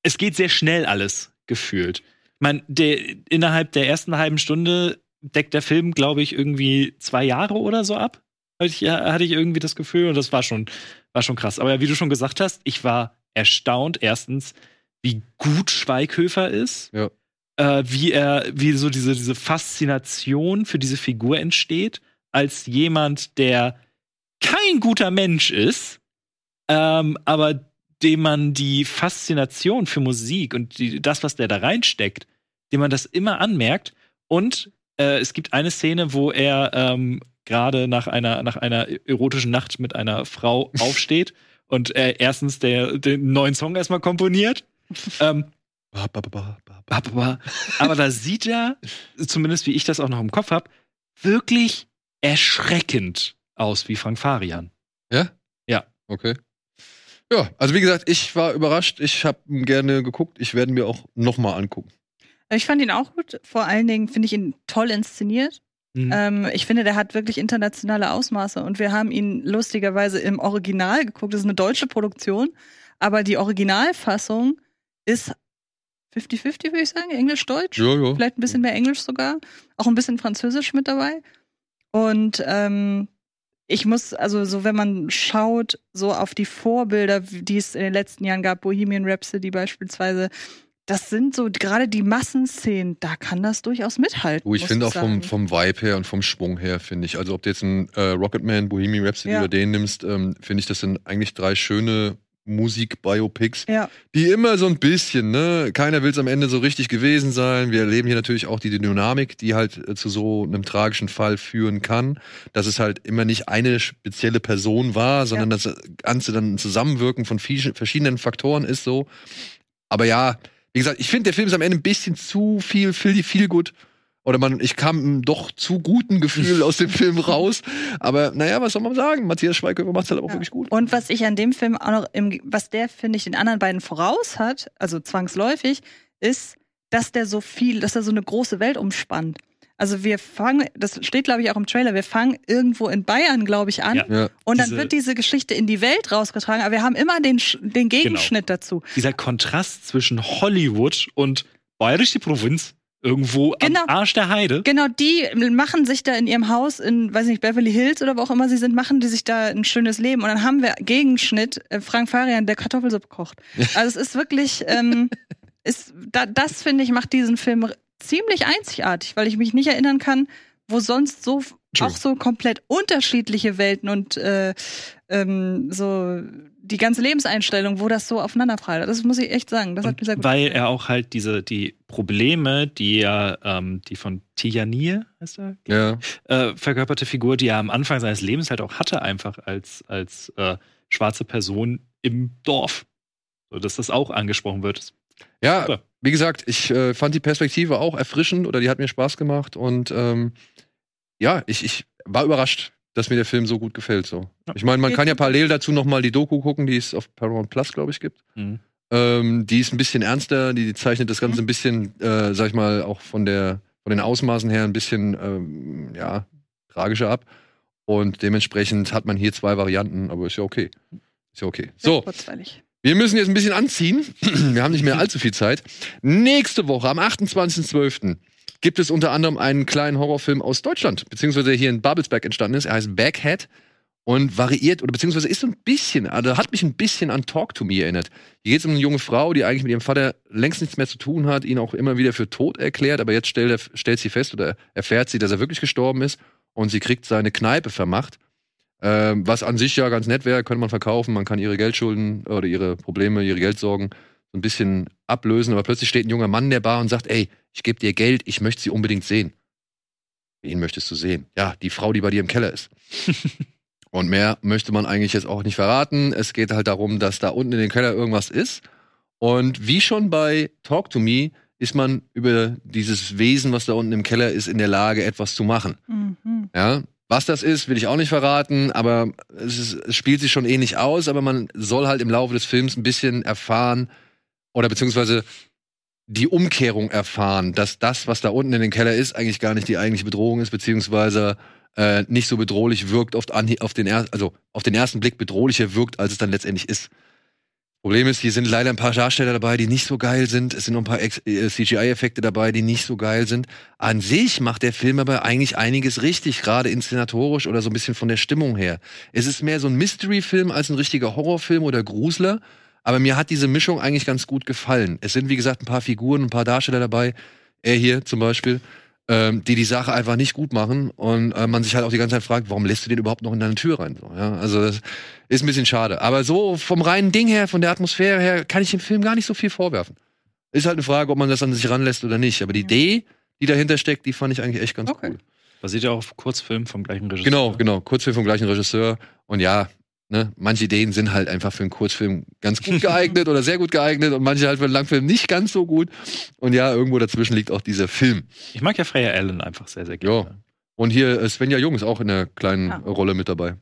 es geht sehr schnell alles gefühlt. Ich meine, innerhalb der ersten halben Stunde deckt der Film, glaube ich, irgendwie zwei Jahre oder so ab. Hatte ich, hatte ich irgendwie das Gefühl und das war schon, war schon krass. Aber wie du schon gesagt hast, ich war erstaunt, erstens, wie gut Schweighöfer ist. Ja. Äh, wie er, wie so diese, diese Faszination für diese Figur entsteht, als jemand, der kein guter Mensch ist, ähm, aber dem man die Faszination für Musik und die, das, was der da reinsteckt, dem man das immer anmerkt. Und äh, es gibt eine Szene, wo er ähm, gerade nach einer, nach einer erotischen Nacht mit einer Frau aufsteht und er erstens der, den neuen Song erstmal komponiert. ähm, Aber, da sieht er, zumindest wie ich das auch noch im Kopf habe, wirklich erschreckend aus wie Frank Farian. Okay. Ja, also wie gesagt, ich war überrascht. Ich habe gerne geguckt. Ich werde mir auch noch mal angucken. Ich fand ihn auch gut. Vor allen Dingen finde ich ihn toll inszeniert. Mhm. Ähm, ich finde, der hat wirklich internationale Ausmaße und wir haben ihn lustigerweise im Original geguckt. Das ist eine deutsche Produktion, aber die Originalfassung ist 50-50, würde ich sagen, Englisch-Deutsch. Ja, ja. Vielleicht ein bisschen mehr Englisch sogar, auch ein bisschen Französisch mit dabei. Und ähm, ich muss, also so, wenn man schaut, so auf die Vorbilder, die es in den letzten Jahren gab, Bohemian Rhapsody beispielsweise, das sind so gerade die Massenszenen, da kann das durchaus mithalten. Du, ich finde auch vom, vom Vibe her und vom Schwung her, finde ich. Also, ob du jetzt einen äh, Rocketman, Bohemian Rhapsody Ja. oder den nimmst, ähm, finde ich, das sind eigentlich drei schöne Musik-Biopics, Ja, die immer so ein bisschen, ne, keiner will es am Ende so richtig gewesen sein. Wir erleben hier natürlich auch die Dynamik, die halt äh, zu so einem tragischen Fall führen kann, dass es halt immer nicht eine spezielle Person war, sondern das Ganze dann ein Zusammenwirken von viel- verschiedenen Faktoren ist so. Aber ja, wie gesagt, ich finde, der Film ist am Ende ein bisschen zu viel, viel, viel gut. Oder man, ich kam einem doch zu guten Gefühl aus dem Film raus. Aber naja, was soll man sagen? Matthias Schweighöfer macht es halt auch Ja. wirklich gut. Und was ich an dem Film auch noch, im, was der, finde ich, den anderen beiden voraus hat, also zwangsläufig, ist, dass der so viel, dass er so eine große Welt umspannt. Also wir fangen, das steht, glaube ich, auch im Trailer, wir fangen irgendwo in Bayern, glaube ich, an. Ja. Und dann Diese- wird diese Geschichte in die Welt rausgetragen, aber wir haben immer den, den Gegenschnitt dazu. Dieser Kontrast zwischen Hollywood und bayerische Provinz irgendwo Genau. am Arsch der Heide. Genau, die machen sich da in ihrem Haus in, weiß nicht, Beverly Hills oder wo auch immer sie sind, machen die sich da ein schönes Leben. Und dann haben wir Gegenschnitt äh, Frank Farian, der Kartoffelsuppe kocht. Also es ist wirklich, ähm, ist, da, das finde ich macht diesen Film ziemlich einzigartig, weil ich mich nicht erinnern kann, wo sonst so f- auch so komplett unterschiedliche Welten und äh, ähm, so die ganze Lebenseinstellung, wo das so aufeinanderprallt. Das muss ich echt sagen. Das hat mir sehr gut weil er auch halt diese, die Probleme, die ja, ähm, die von Tijanier, heißt er, Ja. äh, verkörperte Figur, die er am Anfang seines Lebens halt auch hatte, einfach als, als äh, schwarze Person im Dorf. So, dass das auch angesprochen wird. Ja, Super. wie gesagt, ich äh, fand die Perspektive auch erfrischend oder die hat mir Spaß gemacht und ähm, ja, ich, ich war überrascht, dass mir der Film so gut gefällt. So. Ja. Ich meine, man kann ja parallel dazu noch mal die Doku gucken, die es auf Paramount Plus, glaube ich, gibt. Mhm. Ähm, die ist ein bisschen ernster, die, die zeichnet das Ganze ein bisschen, äh, sag ich mal, auch von der von den Ausmaßen her ein bisschen ähm, ja tragischer ab. Und dementsprechend hat man hier zwei Varianten, aber ist ja okay. Ist ja okay. So, kurzweilig. wir müssen jetzt ein bisschen anziehen. Wir haben nicht mehr allzu viel Zeit. Nächste Woche, am 28.12., gibt es unter anderem einen kleinen Horrorfilm aus Deutschland, beziehungsweise hier in Babelsberg entstanden ist. Er heißt Backhead und variiert, oder beziehungsweise ist so ein bisschen, also hat mich ein bisschen an Talk to Me erinnert. Hier geht es um eine junge Frau, die eigentlich mit ihrem Vater längst nichts mehr zu tun hat, ihn auch immer wieder für tot erklärt, aber jetzt stellt, stellt sie fest oder erfährt sie, dass er wirklich gestorben ist und sie kriegt seine Kneipe vermacht. Ähm, was an sich ja ganz nett wäre, könnte man verkaufen. Man kann ihre Geldschulden oder ihre Probleme, ihre Geldsorgen so ein bisschen ablösen. Aber plötzlich steht ein junger Mann in der Bar und sagt: Ey, ich gebe dir Geld, ich möchte sie unbedingt sehen. Wen möchtest du sehen? Ja, die Frau, die bei dir im Keller ist. und mehr möchte man eigentlich jetzt auch nicht verraten. Es geht halt darum, dass da unten in den Keller irgendwas ist. Und wie schon bei Talk to Me ist man über dieses Wesen, was da unten im Keller ist, in der Lage, etwas zu machen. Mhm. Ja, was das ist, will ich auch nicht verraten, aber es, ist, es spielt sich schon ähnlich aus, aber man soll halt im Laufe des Films ein bisschen erfahren oder beziehungsweise die Umkehrung erfahren, dass das, was da unten in den Keller ist, eigentlich gar nicht die eigentliche Bedrohung ist, beziehungsweise äh, nicht so bedrohlich wirkt, oft an, auf den er, also auf den ersten Blick bedrohlicher wirkt, als es dann letztendlich ist. Problem ist, hier sind leider ein paar Darsteller dabei, die nicht so geil sind. Es sind noch ein paar äh, CGI-Effekte dabei, die nicht so geil sind. An sich macht der Film aber eigentlich einiges richtig, gerade inszenatorisch oder so ein bisschen von der Stimmung her. Es ist mehr so ein Mystery-Film als ein richtiger Horrorfilm oder Grusler. Aber mir hat diese Mischung eigentlich ganz gut gefallen. Es sind, wie gesagt, ein paar Figuren, ein paar Darsteller dabei. Er hier zum Beispiel, ähm, die die Sache einfach nicht gut machen. Und äh, man sich halt auch die ganze Zeit fragt, warum lässt du den überhaupt noch in deine Tür rein? So, ja? Also das ist ein bisschen schade. Aber so vom reinen Ding her, von der Atmosphäre her, kann ich dem Film gar nicht so viel vorwerfen. Ist halt eine Frage, ob man das an sich ranlässt oder nicht. Aber die Idee, die dahinter steckt, die fand ich eigentlich echt ganz Okay. cool. Basiert ja auf Kurzfilm vom gleichen Regisseur. Genau, genau. Kurzfilm vom gleichen Regisseur. Und ja, ne, manche Ideen sind halt einfach für einen Kurzfilm ganz gut geeignet oder sehr gut geeignet und manche halt für einen Langfilm nicht ganz so gut. Und ja, irgendwo dazwischen liegt auch dieser Film. Ich mag ja Freya Allen einfach sehr, sehr gerne. Und hier äh, Svenja Jung ist auch in einer kleinen Ah. äh, Rolle mit dabei.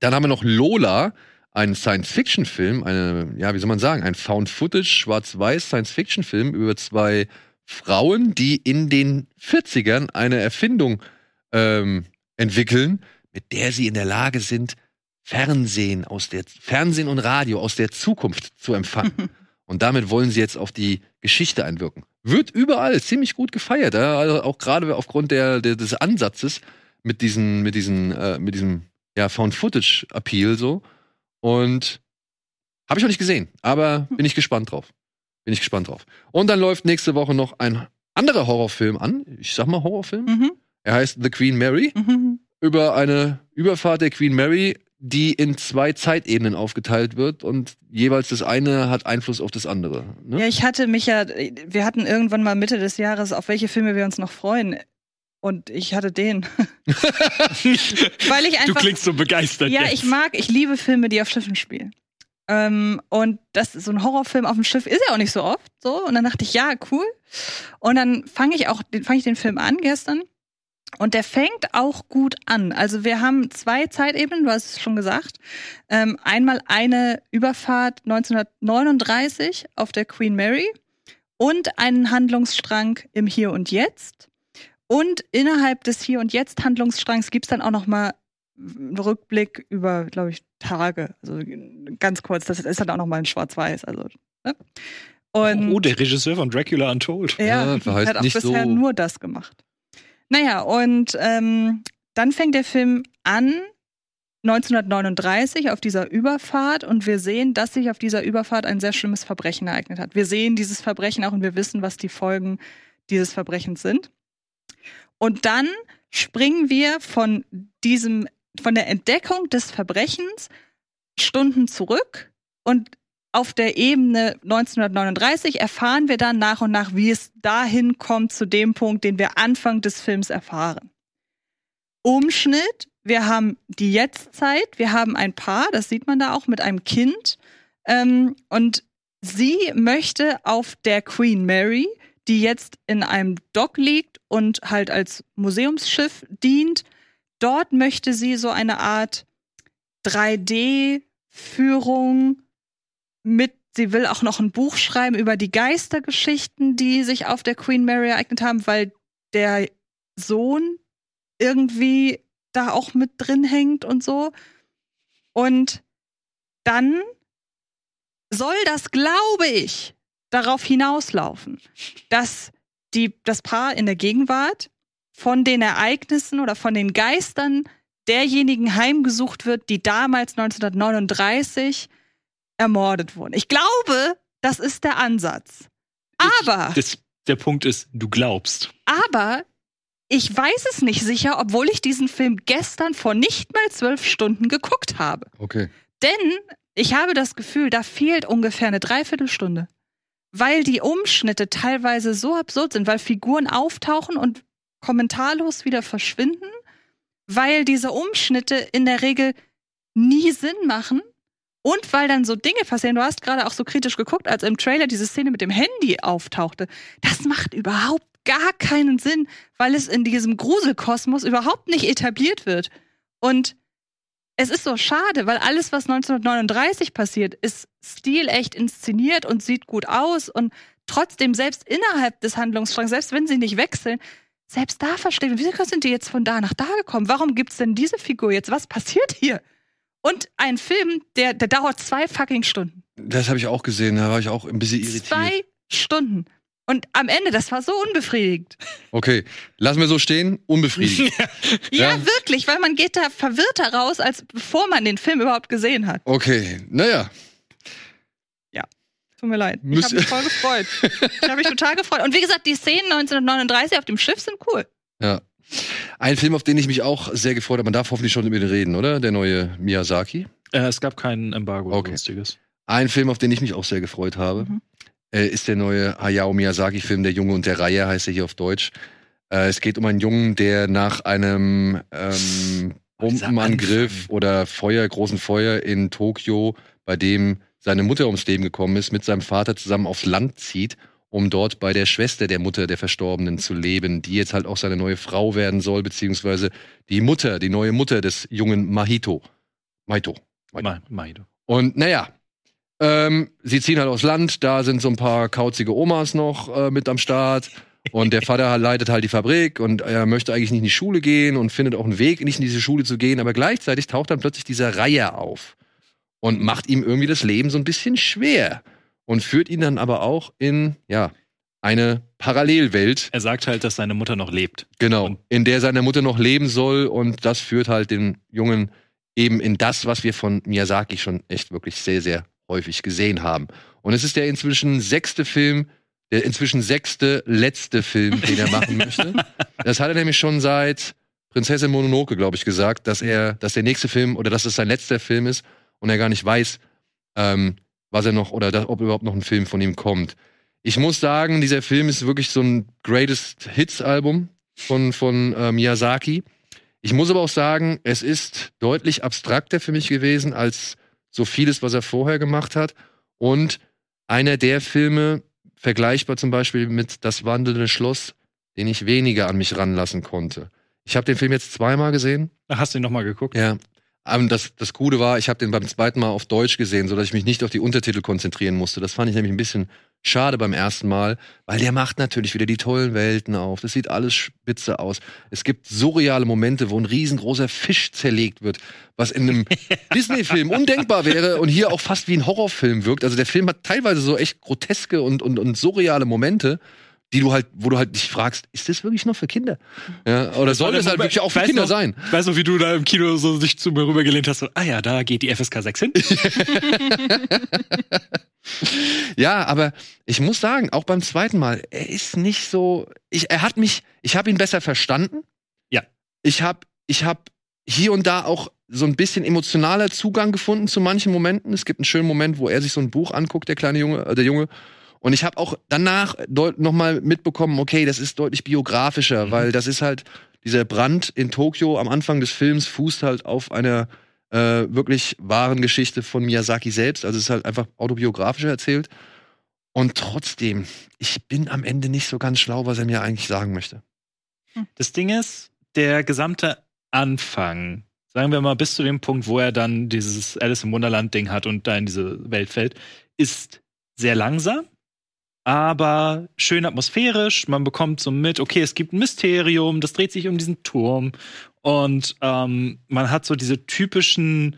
Dann haben wir noch Lola, einen Science-Fiction-Film, eine, ja, wie soll man sagen, ein Found-Footage, schwarz-weiß Science-Fiction-Film über zwei Frauen, die in den 40ern eine Erfindung ähm, entwickeln, mit der sie in der Lage sind, Fernsehen aus der Fernsehen und Radio aus der Zukunft zu empfangen. Und damit wollen sie jetzt auf die Geschichte einwirken. Wird überall ziemlich gut gefeiert, also auch gerade aufgrund der, der, des Ansatzes mit diesen, mit diesen, äh, mit diesem ja, Found-Footage-Appeal so. Und habe ich noch nicht gesehen, aber bin ich gespannt drauf. Bin ich gespannt drauf. Und dann läuft nächste Woche noch ein anderer Horrorfilm an. Ich sag mal Horrorfilm. Mhm. Er heißt The Queen Mary. Mhm. Über eine Überfahrt der Queen Mary, die in zwei Zeitebenen aufgeteilt wird und jeweils das eine hat Einfluss auf das andere. Ne? Ja, ich hatte mich ja, wir hatten irgendwann mal Mitte des Jahres, auf welche Filme wir uns noch freuen. Und ich hatte den. Weil ich Du einfach. klingst so begeistert. ja, jetzt. ich mag, ich liebe Filme, die auf Schiffen spielen. Ähm, und das so ein Horrorfilm auf dem Schiff ist ja auch nicht so oft so. Und dann dachte ich, ja, cool. Und dann fange ich auch, fange ich den Film an gestern. Und der fängt auch gut an. Also wir haben zwei Zeitebenen, du hast es schon gesagt. Ähm, einmal eine Überfahrt 1939 auf der Queen Mary und einen Handlungsstrang im Hier und Jetzt. Und innerhalb des Hier und Jetzt Handlungsstrangs gibt's dann auch noch mal einen Rückblick über, glaube ich, Tage. Also ganz kurz, das ist dann auch noch mal in Schwarz-Weiß. Also, ne? Und oh, der Regisseur von Dracula Untold. ja, Ja, heißt hat auch nicht bisher so- nur das gemacht. Naja, und ähm, dann fängt der Film an 1939 auf dieser Überfahrt und wir sehen, dass sich auf dieser Überfahrt ein sehr schlimmes Verbrechen ereignet hat. Wir sehen dieses Verbrechen auch und wir wissen, was die Folgen dieses Verbrechens sind. Und dann springen wir von diesem, von der Entdeckung des Verbrechens Stunden zurück und auf der Ebene 1939 erfahren wir dann nach und nach, wie es dahin kommt zu dem Punkt, den wir Anfang des Films erfahren. Umschnitt, wir haben die Jetztzeit, wir haben ein Paar, das sieht man da auch mit einem Kind, ähm, und sie möchte auf der Queen Mary, die jetzt in einem Dock liegt und halt als Museumsschiff dient, dort möchte sie so eine Art 3D-Führung mit, sie will auch noch ein Buch schreiben über die Geistergeschichten, die sich auf der Queen Mary ereignet haben, weil der Sohn irgendwie da auch mit drin hängt und so. Und dann soll das, glaube ich, darauf hinauslaufen, dass die, das Paar in der Gegenwart von den Ereignissen oder von den Geistern derjenigen heimgesucht wird, die damals 1939 ermordet wurden. Ich glaube, das ist der Ansatz. Aber, Das, der Punkt ist, du glaubst. aber ich weiß es nicht sicher, obwohl ich diesen Film gestern vor nicht mal zwölf Stunden geguckt habe. Okay. Denn ich habe das Gefühl, da fehlt ungefähr eine Dreiviertelstunde. Weil die Umschnitte teilweise so absurd sind, weil Figuren auftauchen und kommentarlos wieder verschwinden, weil diese Umschnitte in der Regel nie Sinn machen und weil dann so Dinge passieren. Du hast gerade auch so kritisch geguckt, als im Trailer diese Szene mit dem Handy auftauchte. Das macht überhaupt gar keinen Sinn, weil es in diesem Gruselkosmos überhaupt nicht etabliert wird. Und es ist so schade, weil alles, was 1939 passiert, ist stilecht inszeniert und sieht gut aus und trotzdem selbst innerhalb des Handlungsstrangs, selbst wenn sie nicht wechseln, selbst da verstehen wir, wieso sind die jetzt von da nach da gekommen? Warum gibt's denn diese Figur jetzt? Was passiert hier? Und ein Film, der, der dauert zwei fucking Stunden. Das habe ich auch gesehen, da war ich auch ein bisschen irritiert. Zwei Stunden. Und am Ende, das war so unbefriedigend. Okay, lassen wir so stehen, unbefriedigend. Ja, Ja. wirklich, weil man geht da verwirrter raus, als bevor man den Film überhaupt gesehen hat. Okay, naja. Tut mir leid. Ich Müsst- habe mich voll gefreut. Ich habe mich total gefreut. Und wie gesagt, die Szenen 1939 auf dem Schiff sind cool. Ja. Ein Film, auf den ich mich auch sehr gefreut habe, man darf hoffentlich schon über den reden, oder? Der neue Miyazaki. Äh, es gab kein Embargo oder Okay. sonstiges. Ein Film, auf den ich mich auch sehr gefreut habe, Mhm. äh, ist der neue Hayao Miyazaki-Film Der Junge und der Reihe, heißt er hier auf Deutsch. Äh, es geht um einen Jungen, der nach einem ähm, Dieser Bombenangriff oder Feuer, großen Feuer in Tokio, bei dem seine Mutter ums Leben gekommen ist, mit seinem Vater zusammen aufs Land zieht, um dort bei der Schwester der Mutter der Verstorbenen zu leben, die jetzt halt auch seine neue Frau werden soll, beziehungsweise die Mutter, die neue Mutter des jungen Mahito. Maito. Ma Maido. Und naja, ähm, sie ziehen halt aufs Land, da sind so ein paar kauzige Omas noch äh, mit am Start. Und der Vater leitet halt die Fabrik und er möchte eigentlich nicht in die Schule gehen und findet auch einen Weg, nicht in diese Schule zu gehen. Aber gleichzeitig taucht dann plötzlich dieser Reiher auf und macht ihm irgendwie das Leben so ein bisschen schwer. Und führt ihn dann aber auch in, ja, eine Parallelwelt, Er sagt halt, dass seine Mutter noch lebt. genau, Und- in der seine Mutter noch leben soll. Und das führt halt den Jungen eben in das, was wir von Miyazaki schon echt wirklich sehr, sehr häufig gesehen haben. Und es ist der inzwischen sechste Film, der inzwischen sechste, letzte Film, den er machen möchte. Das hat er nämlich schon seit Prinzessin Mononoke, glaube ich, gesagt, dass er, dass der nächste Film oder dass es sein letzter Film ist und er gar nicht weiß, ähm, was er noch oder da, ob überhaupt noch ein Film von ihm kommt. Ich muss sagen, dieser Film ist wirklich so ein Greatest Hits Album von, von äh, Miyazaki. Ich muss aber auch sagen, es ist deutlich abstrakter für mich gewesen als so vieles, was er vorher gemacht hat. Und einer der Filme, vergleichbar zum Beispiel mit Das wandelnde Schloss, den ich weniger an mich ranlassen konnte. Ich habe den Film jetzt zweimal gesehen. Hast du ihn nochmal geguckt? Ja. Aber das, das Gute war, ich habe den beim zweiten Mal auf Deutsch gesehen, sodass ich mich nicht auf die Untertitel konzentrieren musste. Das fand ich nämlich ein bisschen schade beim ersten Mal, weil der macht natürlich wieder die tollen Welten auf. Das sieht alles spitze aus. Es gibt surreale Momente, wo ein riesengroßer Fisch zerlegt wird, was in einem Disney-Film undenkbar wäre und hier auch fast wie ein Horrorfilm wirkt. Also der Film hat teilweise so echt groteske und, und, und surreale Momente die du halt, wo du halt dich fragst, ist das wirklich noch für Kinder? Ja, oder soll das halt wirklich auch für Kinder noch, sein? Ich weiß noch, wie du da im Kino so sich zu mir rübergelehnt hast, so, ah ja, da geht die FSK 6 hin. ja, aber ich muss sagen, auch beim zweiten Mal, er ist nicht so, ich, er hat mich, ich habe ihn besser verstanden. Ja. Ich habe, ich habe hier und da auch so ein bisschen emotionaler Zugang gefunden zu manchen Momenten. Es gibt einen schönen Moment, wo er sich so ein Buch anguckt, der kleine Junge, äh, der Junge, und ich habe auch danach nochmal mitbekommen, okay, das ist deutlich biografischer, mhm. weil das ist halt, dieser Brand in Tokio am Anfang des Films fußt halt auf einer äh, wirklich wahren Geschichte von Miyazaki selbst. Also es ist halt einfach autobiografischer erzählt. Und trotzdem, ich bin am Ende nicht so ganz schlau, was er mir eigentlich sagen möchte. Hm. Das Ding ist, der gesamte Anfang, sagen wir mal bis zu dem Punkt, wo er dann dieses Alice im Wunderland Ding hat und da in diese Welt fällt, ist sehr langsam aber schön atmosphärisch. Man bekommt so mit, okay, es gibt ein Mysterium, das dreht sich um diesen Turm. Und ähm, man hat so diese typischen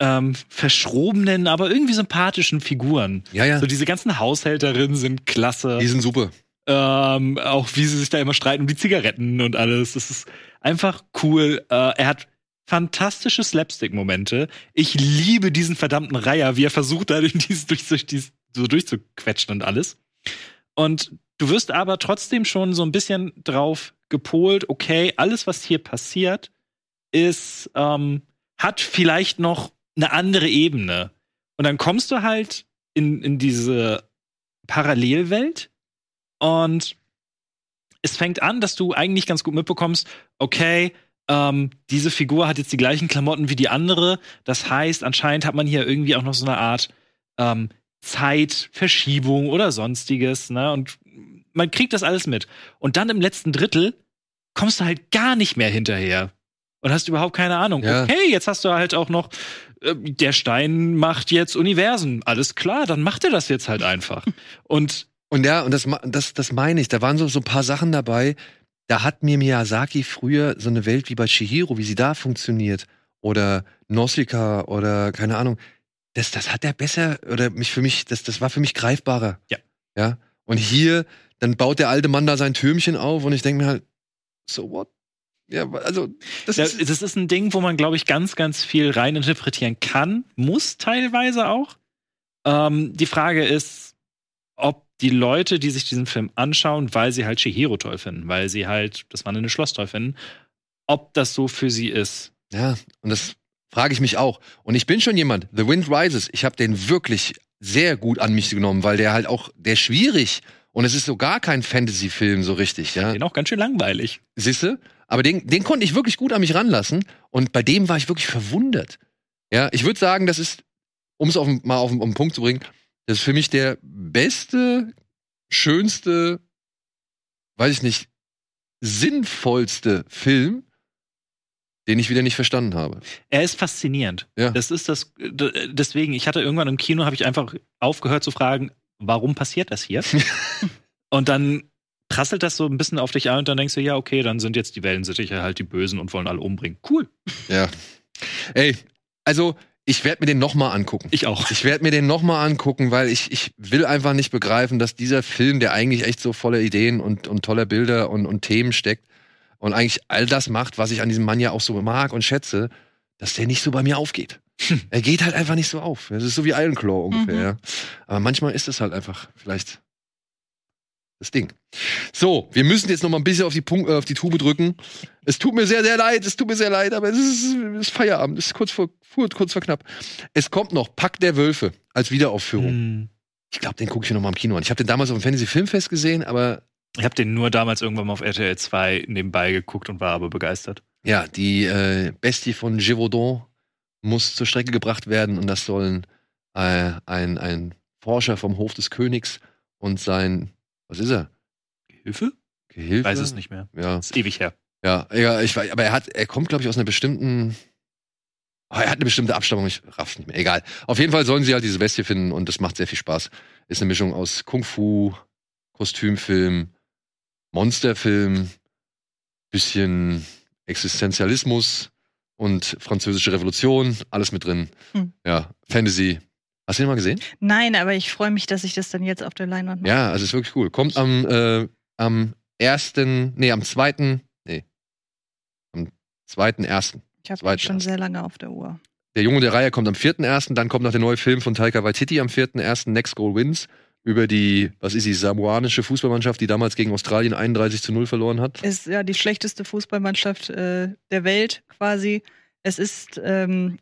ähm, verschrobenen, aber irgendwie sympathischen Figuren. Ja, ja. So diese ganzen Haushälterinnen sind klasse. Die sind super. Ähm, auch wie sie sich da immer streiten um die Zigaretten und alles. Das ist einfach cool. Äh, er hat fantastische Slapstick-Momente. Ich liebe diesen verdammten Reiher, wie er versucht, da durch, dieses, durch, durch so durchzuquetschen und alles. Und du wirst aber trotzdem schon so ein bisschen drauf gepolt, okay, alles, was hier passiert, ist, ähm, hat vielleicht noch eine andere Ebene. Und dann kommst du halt in, in diese Parallelwelt und es fängt an, dass du eigentlich ganz gut mitbekommst, okay, ähm, diese Figur hat jetzt die gleichen Klamotten wie die andere. Das heißt, anscheinend hat man hier irgendwie auch noch so eine Art ähm, Zeitverschiebung oder sonstiges, ne? Und man kriegt das alles mit. Und dann im letzten Drittel kommst du halt gar nicht mehr hinterher. Und hast überhaupt keine Ahnung. Ja. Okay, jetzt hast du halt auch noch, äh, der Stein macht jetzt Universen. Alles klar, dann macht er das jetzt halt einfach. Und und ja, und das, das, das meine ich. Da waren so, so ein paar Sachen dabei. Da hat mir Miyazaki früher so eine Welt wie bei Shihiro, wie sie da funktioniert. Oder Nausicaa oder keine Ahnung das, das hat er besser oder mich für mich, das, das war für mich greifbarer. Ja. Ja. Und hier, dann baut der alte Mann da sein Türmchen auf und ich denke mir halt, so what? Ja, also das, ja, ist, das ist ein Ding, wo man, glaube ich, ganz, ganz viel reininterpretieren kann, muss teilweise auch. Ähm, die Frage ist, ob die Leute, die sich diesen Film anschauen, weil sie halt Shihiro toll finden, weil sie halt das in Schloss toll finden, ob das so für sie ist. Ja, und das Frage ich mich auch. Und ich bin schon jemand, The Wind Rises, ich habe den wirklich sehr gut an mich genommen, weil der halt auch, der schwierig. Und es ist so gar kein Fantasy-Film so richtig, ja. Den auch ganz schön langweilig. Siehste? Aber den, den konnte ich wirklich gut an mich ranlassen. Und bei dem war ich wirklich verwundert. Ja, ich würde sagen, das ist, um es mal auf, auf den Punkt zu bringen, das ist für mich der beste, schönste, weiß ich nicht, sinnvollste Film, den ich wieder nicht verstanden habe. Er ist faszinierend. Ja. Das ist das. Deswegen, ich hatte irgendwann im Kino, habe ich einfach aufgehört zu fragen, warum passiert das hier? und dann prasselt das so ein bisschen auf dich ein und dann denkst du, ja, okay, dann sind jetzt die Wellensittiche halt die Bösen und wollen alle umbringen. Cool. Ja. Ey, also ich werde mir den nochmal angucken. Ich auch. Ich werde mir den nochmal angucken, weil ich, ich will einfach nicht begreifen, dass dieser Film, der eigentlich echt so voller Ideen und, und toller Bilder und, und Themen steckt, und eigentlich all das macht, was ich an diesem Mann ja auch so mag und schätze, dass der nicht so bei mir aufgeht. Er geht halt einfach nicht so auf. Das ist so wie Iron Claw ungefähr. Mhm. Ja. Aber manchmal ist es halt einfach vielleicht das Ding. So, wir müssen jetzt noch mal ein bisschen auf die, Punkt, äh, auf die Tube drücken. Es tut mir sehr, sehr leid. Es tut mir sehr leid, aber es ist, es ist Feierabend. Es ist kurz vor, kurz vor knapp. Es kommt noch Pack der Wölfe als Wiederaufführung. Hm. Ich glaube, den gucke ich mir noch mal im Kino an. Ich habe den damals auf dem Fantasy Filmfest gesehen, aber Ich habe den nur damals irgendwann mal auf RTL 2 nebenbei geguckt und war aber begeistert. Ja, die äh, Bestie von Gévaudan muss zur Strecke gebracht werden und das sollen äh, ein, ein Forscher vom Hof des Königs und sein, was ist er? Hilfe? Gehilfe? Weiß es nicht mehr. Ja, Ist ewig her. ja, ja ich weiß, aber er hat, er kommt, glaube ich, aus einer bestimmten, oh, er hat eine bestimmte Abstammung, ich raff's nicht mehr, egal. Auf jeden Fall sollen sie halt diese Bestie finden und das macht sehr viel Spaß. Ist eine Mischung aus Kung-Fu, Kostümfilm, Monsterfilm, bisschen Existenzialismus und französische Revolution, alles mit drin. Hm. Ja, Fantasy. Hast du den mal gesehen? Nein, aber ich freue mich, dass ich das dann jetzt auf der Leinwand mache. Ja, also ist wirklich cool. Kommt am, äh, am ersten, nee, am zweiten, nee, am zweiten ersten. ich habe schon sehr lange auf der Uhr. Der Junge der Reihe kommt am vierten ersten, dann kommt noch der neue Film von Taika Waititi am vierten ersten, Next Goal Wins, über die, was ist die, samoanische Fußballmannschaft, die damals gegen Australien 31 zu 0 verloren hat. Ist ja die schlechteste Fußballmannschaft äh, der Welt quasi. Es ist ähm,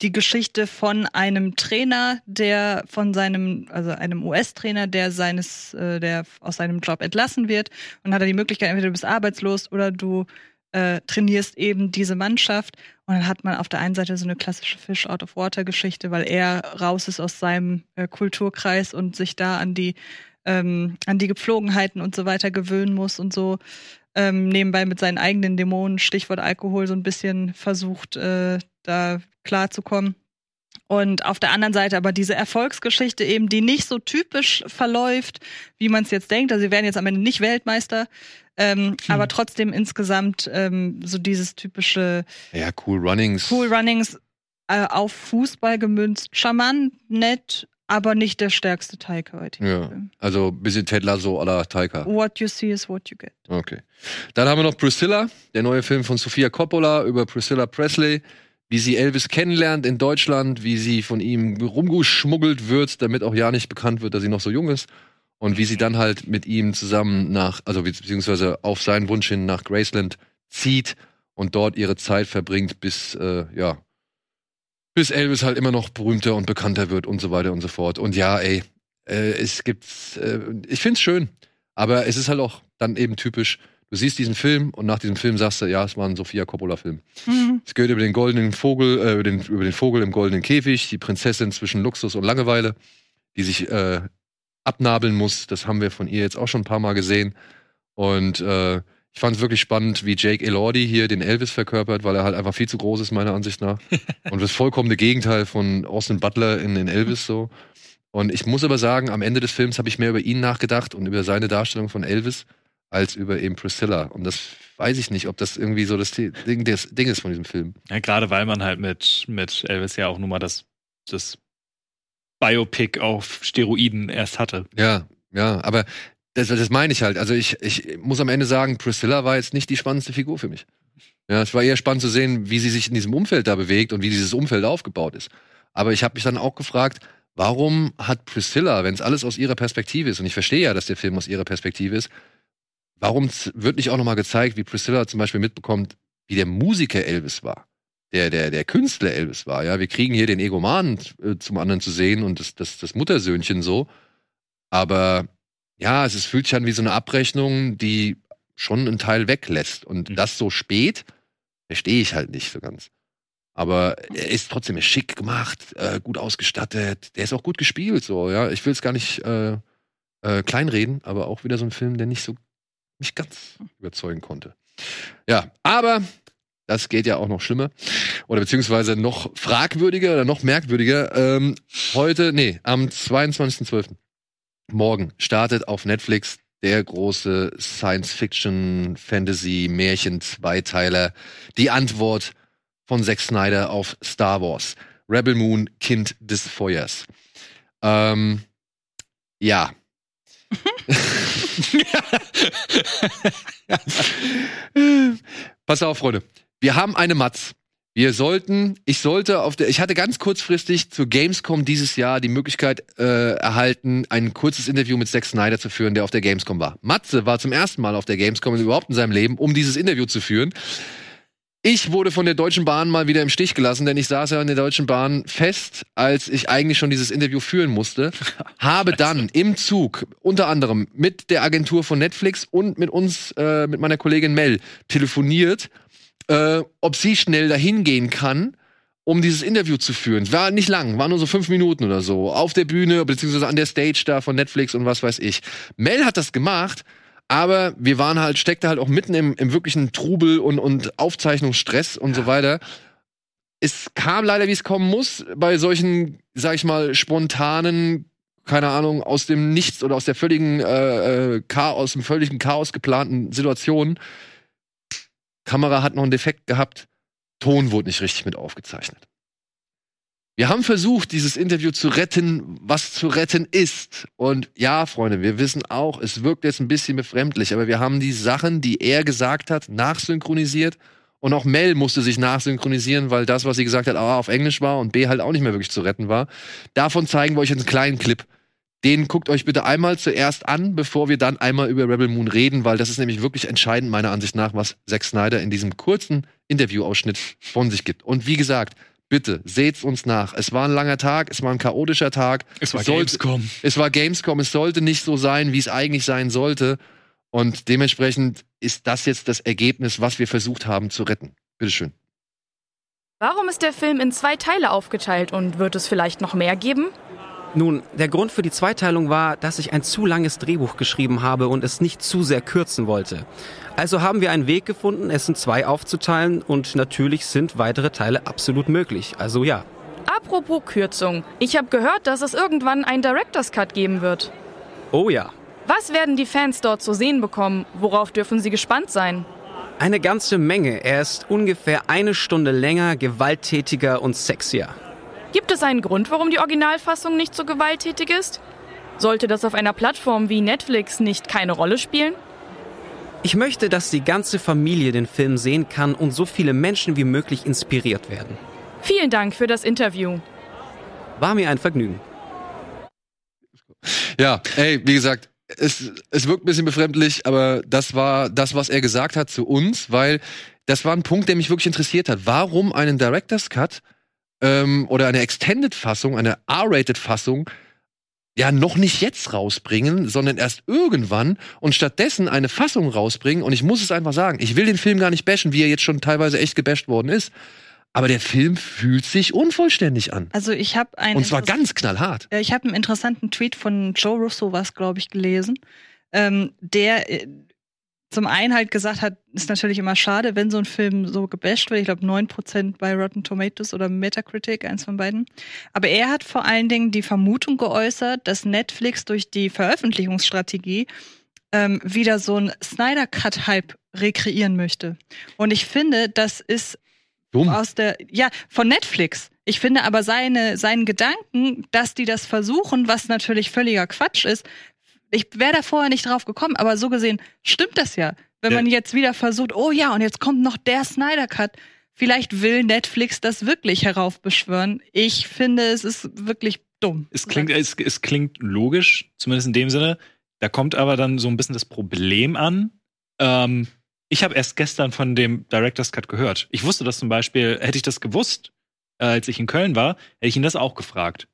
die Geschichte von einem Trainer, der von seinem, also einem US-Trainer, der seines, äh, der aus seinem Job entlassen wird und hat er die Möglichkeit, entweder du bist arbeitslos oder du äh, trainierst eben diese Mannschaft. Und dann hat man auf der einen Seite so eine klassische Fish out of water Geschichte, weil er raus ist aus seinem äh, Kulturkreis und sich da an die ähm, an die Gepflogenheiten und so weiter gewöhnen muss und so ähm, nebenbei mit seinen eigenen Dämonen, Stichwort Alkohol, so ein bisschen versucht, äh, da klarzukommen. Und auf der anderen Seite aber diese Erfolgsgeschichte eben, die nicht so typisch verläuft, wie man es jetzt denkt. Also sie werden jetzt am Ende nicht Weltmeister, ähm, aber trotzdem insgesamt ähm, so dieses typische Ja, cool Runnings. Cool Runnings äh, auf Fußball gemünzt, charmant, nett, aber nicht der stärkste Taika heute. Ja, also ein bisschen Ted Lasso à la Taika. What you see is what you get. Okay. Dann haben wir noch Priscilla, der neue Film von Sofia Coppola über Priscilla Presley, wie sie Elvis kennenlernt in Deutschland, wie sie von ihm rumgeschmuggelt wird, damit auch ja nicht bekannt wird, dass sie noch so jung ist. Und wie sie dann halt mit ihm zusammen nach, also beziehungsweise auf seinen Wunsch hin nach Graceland zieht und dort ihre Zeit verbringt, bis, äh, ja, bis Elvis halt immer noch berühmter und bekannter wird und so weiter und so fort. Und ja, ey, äh, es gibt, äh, ich find's schön, aber es ist halt auch dann eben typisch, du siehst diesen Film und nach diesem Film sagst du, ja, es war ein Sofia Coppola-Film. Mhm. Es geht über den goldenen Vogel, äh, über, den, über den Vogel im goldenen Käfig, die Prinzessin zwischen Luxus und Langeweile, die sich äh, abnabeln muss. Das haben wir von ihr jetzt auch schon ein paar Mal gesehen. Und äh, ich fand es wirklich spannend, wie Jake Elordi hier den Elvis verkörpert, weil er halt einfach viel zu groß ist, meiner Ansicht nach. und das vollkommene Gegenteil von Austin Butler in, in Elvis so. Und ich muss aber sagen, am Ende des Films habe ich mehr über ihn nachgedacht und über seine Darstellung von Elvis als über eben Priscilla. Und das weiß ich nicht, ob das irgendwie so das Ding, das Ding ist von diesem Film. Ja, gerade weil man halt mit, mit Elvis ja auch nun mal das, das Biopic auf Steroiden erst hatte. Ja, ja, aber das, das meine ich halt. Also ich, ich muss am Ende sagen, Priscilla war jetzt nicht die spannendste Figur für mich. Ja, es war eher spannend zu sehen, wie sie sich in diesem Umfeld da bewegt und wie dieses Umfeld aufgebaut ist. Aber ich habe mich dann auch gefragt, warum hat Priscilla, wenn es alles aus ihrer Perspektive ist, und ich verstehe ja, dass der Film aus ihrer Perspektive ist, warum wird nicht auch nochmal gezeigt, wie Priscilla zum Beispiel mitbekommt, wie der Musiker Elvis war? Der, der, der Künstler Elvis war, ja. Wir kriegen hier den Egomanen äh, zum anderen zu sehen und das, das, das Muttersöhnchen so. Aber ja, es ist, fühlt sich an wie so eine Abrechnung, die schon einen Teil weglässt. Und Mhm. das so spät, verstehe ich halt nicht so ganz. Aber er ist trotzdem schick gemacht, äh, gut ausgestattet. Der ist auch gut gespielt, so, ja. Ich will es gar nicht äh, äh, kleinreden, aber auch wieder so ein Film, der nicht so mich ganz überzeugen konnte. Ja, aber das geht ja auch noch schlimmer. Oder beziehungsweise noch fragwürdiger oder noch merkwürdiger. Ähm, heute, nee, am 22.12. Morgen startet auf Netflix der große Science-Fiction-Fantasy-Märchen-Zweiteiler. Die Antwort von Zack Snyder auf Star Wars. Rebel Moon, Kind des Feuers. Ähm, ja. Pass auf, Freunde. Wir haben eine Matz. Wir sollten, ich sollte auf der, ich hatte ganz kurzfristig zur Gamescom dieses Jahr die Möglichkeit äh, erhalten, ein kurzes Interview mit Zack Snyder zu führen, der auf der Gamescom war. Matze war zum ersten Mal auf der Gamescom überhaupt in seinem Leben, um dieses Interview zu führen. Ich wurde von der Deutschen Bahn mal wieder im Stich gelassen, denn ich saß ja in der Deutschen Bahn fest, als ich eigentlich schon dieses Interview führen musste. habe dann im Zug unter anderem mit der Agentur von Netflix und mit uns, äh, mit meiner Kollegin Mel, telefoniert, äh, ob sie schnell dahin gehen kann, um dieses Interview zu führen. War nicht lang, war nur so fünf Minuten oder so. Auf der Bühne, beziehungsweise an der Stage da von Netflix und was weiß ich. Mel hat das gemacht aber wir waren halt, steckte halt auch mitten im, im wirklichen Trubel und, und Aufzeichnungsstress und ja. so weiter. Es kam leider, wie es kommen muss, bei solchen, sag ich mal, spontanen, keine Ahnung, aus dem Nichts oder aus der völligen äh, äh Chaos, aus dem völligen Chaos geplanten Situationen. Kamera hat noch einen Defekt gehabt, Ton wurde nicht richtig mit aufgezeichnet. Wir haben versucht, dieses Interview zu retten, was zu retten ist. Und ja, Freunde, wir wissen auch, es wirkt jetzt ein bisschen befremdlich, aber wir haben die Sachen, die er gesagt hat, nachsynchronisiert. Und auch Mel musste sich nachsynchronisieren, weil das, was sie gesagt hat, A, auf Englisch war und B, halt auch nicht mehr wirklich zu retten war. Davon zeigen wir euch einen kleinen Clip. Den guckt euch bitte einmal zuerst an, bevor wir dann einmal über Rebel Moon reden, weil das ist nämlich wirklich entscheidend, meiner Ansicht nach, was Zack Snyder in diesem kurzen Interviewausschnitt von sich gibt. Und wie gesagt, Bitte, seht's uns nach. Es war ein langer Tag, es war ein chaotischer Tag. Es war es sollte, Gamescom. Es war Gamescom, es sollte nicht so sein, wie es eigentlich sein sollte. Und dementsprechend ist das jetzt das Ergebnis, was wir versucht haben zu retten. Bitteschön. Warum ist der Film in zwei Teile aufgeteilt und wird es vielleicht noch mehr geben? Nun, der Grund für die Zweiteilung war, dass ich ein zu langes Drehbuch geschrieben habe und es nicht zu sehr kürzen wollte. Also haben wir einen Weg gefunden, es in zwei aufzuteilen und natürlich sind weitere Teile absolut möglich. Also ja. Apropos Kürzung. Ich habe gehört, dass es irgendwann einen Director's Cut geben wird. Oh ja. Was werden die Fans dort zu sehen bekommen? Worauf dürfen sie gespannt sein? Eine ganze Menge. Er ist ungefähr eine Stunde länger, gewalttätiger und sexier. Gibt es einen Grund, warum die Originalfassung nicht so gewalttätig ist? Sollte das auf einer Plattform wie Netflix nicht keine Rolle spielen? Ich möchte, dass die ganze Familie den Film sehen kann und so viele Menschen wie möglich inspiriert werden. Vielen Dank für das Interview. War mir ein Vergnügen. Ja, ey, wie gesagt, es, es wirkt ein bisschen befremdlich, aber das war das, was er gesagt hat zu uns, weil das war ein Punkt, der mich wirklich interessiert hat. Warum einen Director's Cut ähm, oder eine Extended-Fassung, eine R-Rated-Fassung, ja noch nicht jetzt rausbringen, sondern erst irgendwann und stattdessen eine Fassung rausbringen. Und ich muss es einfach sagen, ich will den Film gar nicht bashen, wie er jetzt schon teilweise echt gebasht worden ist. Aber der Film fühlt sich unvollständig an. Also ich habe einen und zwar ganz knallhart. Ich habe einen interessanten Tweet von Joe Russo was glaube ich gelesen, ähm, der äh, zum einen halt gesagt hat, ist natürlich immer schade, wenn so ein Film so gebasht wird. Ich glaube 9% bei Rotten Tomatoes oder Metacritic, eins von beiden. Aber er hat vor allen Dingen die Vermutung geäußert, dass Netflix durch die Veröffentlichungsstrategie ähm, wieder so ein Snyder Cut Hype rekreieren möchte. Und ich finde, das ist Dumm. aus der ja von Netflix. Ich finde aber seine seinen Gedanken, dass die das versuchen, was natürlich völliger Quatsch ist, ich wäre da vorher nicht drauf gekommen, aber so gesehen stimmt das ja. Wenn ja. man jetzt wieder versucht, oh ja, und jetzt kommt noch der Snyder Cut. Vielleicht will Netflix das wirklich heraufbeschwören. Ich finde, es ist wirklich dumm. Es klingt, es, es klingt logisch, zumindest in dem Sinne. Da kommt aber dann so ein bisschen das Problem an. Ähm, ich habe erst gestern von dem Director's Cut gehört. Ich wusste das zum Beispiel, hätte ich das gewusst, äh, als ich in Köln war, hätte ich ihn das auch gefragt.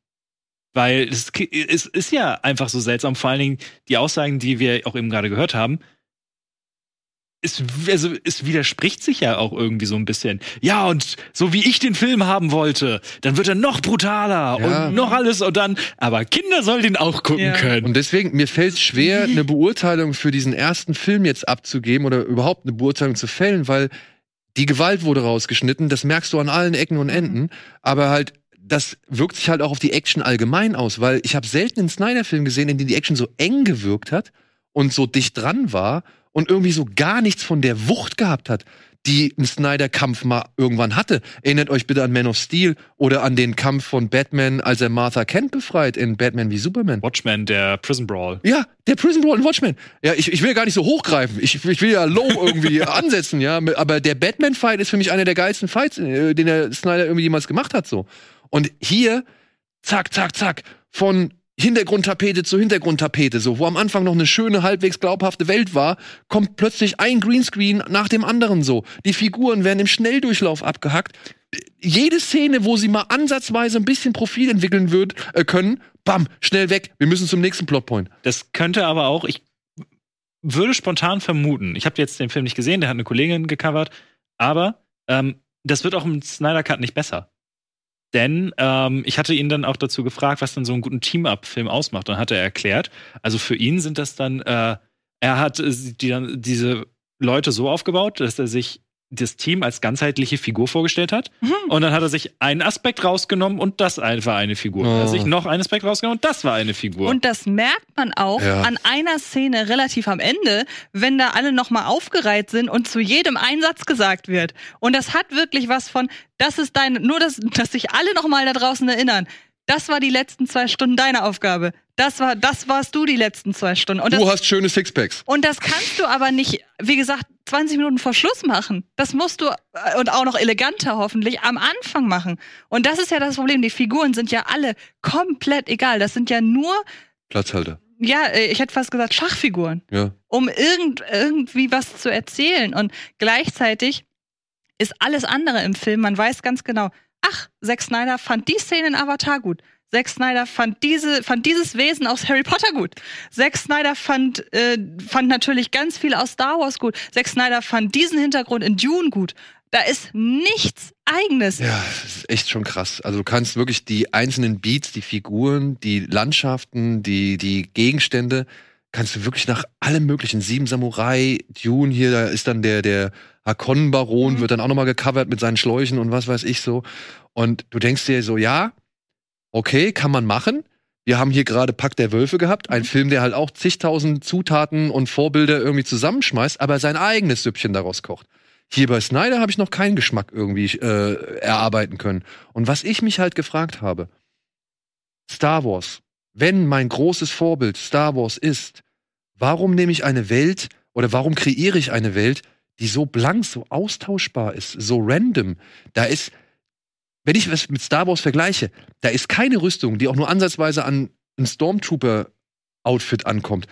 Weil es, es ist ja einfach so seltsam, vor allen Dingen die Aussagen, die wir auch eben gerade gehört haben. Es, also, es widerspricht sich ja auch irgendwie so ein bisschen. Ja, und so wie ich den Film haben wollte, dann wird er noch brutaler ja. und noch alles und dann, aber Kinder sollen den auch gucken ja. können. Und deswegen, mir fällt es schwer, eine Beurteilung für diesen ersten Film jetzt abzugeben oder überhaupt eine Beurteilung zu fällen, weil die Gewalt wurde rausgeschnitten, das merkst du an allen Ecken und Enden, aber halt das wirkt sich halt auch auf die Action allgemein aus, weil ich habe selten einen Snyder-Film gesehen, in dem die Action so eng gewirkt hat und so dicht dran war und irgendwie so gar nichts von der Wucht gehabt hat. die ein Snyder-Kampf mal irgendwann hatte. Erinnert euch bitte an Man of Steel oder an den Kampf von Batman, als er Martha Kent befreit in Batman wie Superman. Watchmen, der Prison Brawl. Ja, der Prison Brawl in Watchmen. Ja, ich, ich will gar nicht so hochgreifen. Ich, ich will ja low irgendwie ansetzen, ja. Aber der Batman-Fight ist für mich einer der geilsten Fights, äh, den der Snyder irgendwie jemals gemacht hat, so. Und hier, zack, zack, zack, von Hintergrundtapete zu Hintergrundtapete, so, wo am Anfang noch eine schöne, halbwegs glaubhafte Welt war, kommt plötzlich ein Greenscreen nach dem anderen so. Die Figuren werden im Schnelldurchlauf abgehackt. Jede Szene, wo sie mal ansatzweise ein bisschen Profil entwickeln wird, äh, können, bam, schnell weg. Wir müssen zum nächsten Plotpoint. Das könnte aber auch, ich würde spontan vermuten, ich habe jetzt den Film nicht gesehen, der hat eine Kollegin gecovert, aber ähm, das wird auch im Snyder Cut nicht besser. Denn ähm, ich hatte ihn dann auch dazu gefragt, was dann so einen guten Team-Up-Film ausmacht. Dann hat er erklärt, also für ihn sind das dann, äh, er hat äh, die, diese Leute so aufgebaut, dass er sich das Team als ganzheitliche Figur vorgestellt hat. Mhm. Und dann hat er sich einen Aspekt rausgenommen und das war eine Figur. Dann hat er sich noch einen Aspekt rausgenommen und das war eine Figur. Und das merkt man auch Ja. an einer Szene relativ am Ende, wenn da alle nochmal aufgereiht sind und zu jedem ein Satz gesagt wird. Und das hat wirklich was von, das ist dein, nur das, dass sich alle nochmal da draußen erinnern. Das war die letzten zwei Stunden deine Aufgabe. Das war, das warst du die letzten zwei Stunden. Und das, Du hast schöne Sixpacks. und das kannst du aber nicht, wie gesagt, 20 Minuten vor Schluss machen. Das musst du, äh, und auch noch eleganter hoffentlich, am Anfang machen. Und das ist ja das Problem. Die Figuren sind ja alle komplett egal. Das sind ja nur Platzhalter. ja, äh, ich hätte fast gesagt Schachfiguren, Ja. um irgend, irgendwie was zu erzählen. Und gleichzeitig ist alles andere im Film, man weiß ganz genau, ach, Zack Snyder fand die Szene in Avatar gut. Zack Snyder fand, diese, fand dieses Wesen aus Harry Potter gut. Zack Snyder fand, äh, fand natürlich ganz viel aus Star Wars gut. Zack Snyder fand diesen Hintergrund in Dune gut. Da ist nichts Eigenes. Ja, das ist echt schon krass. Also du kannst wirklich die einzelnen Beats, die Figuren, die Landschaften, die, die Gegenstände, kannst du wirklich nach allem möglichen, Sieben Samurai, Dune hier, da ist dann der, der Hakon-Baron, Mhm. wird dann auch nochmal gecovert mit seinen Schläuchen und was weiß ich so. Und du denkst dir so, ja, okay, kann man machen. Wir haben hier gerade Pack der Wölfe gehabt, ein Film, der halt auch zigtausend Zutaten und Vorbilder irgendwie zusammenschmeißt, aber sein eigenes Süppchen daraus kocht. Hier bei Snyder habe ich noch keinen Geschmack irgendwie äh, erarbeiten können. Und was ich mich halt gefragt habe, Star Wars, wenn mein großes Vorbild Star Wars ist, warum nehme ich eine Welt oder warum kreiere ich eine Welt, die so blank, so austauschbar ist, so random? Da ist, wenn ich es mit Star Wars vergleiche, da ist keine Rüstung, die auch nur ansatzweise an ein Stormtrooper-Outfit ankommt.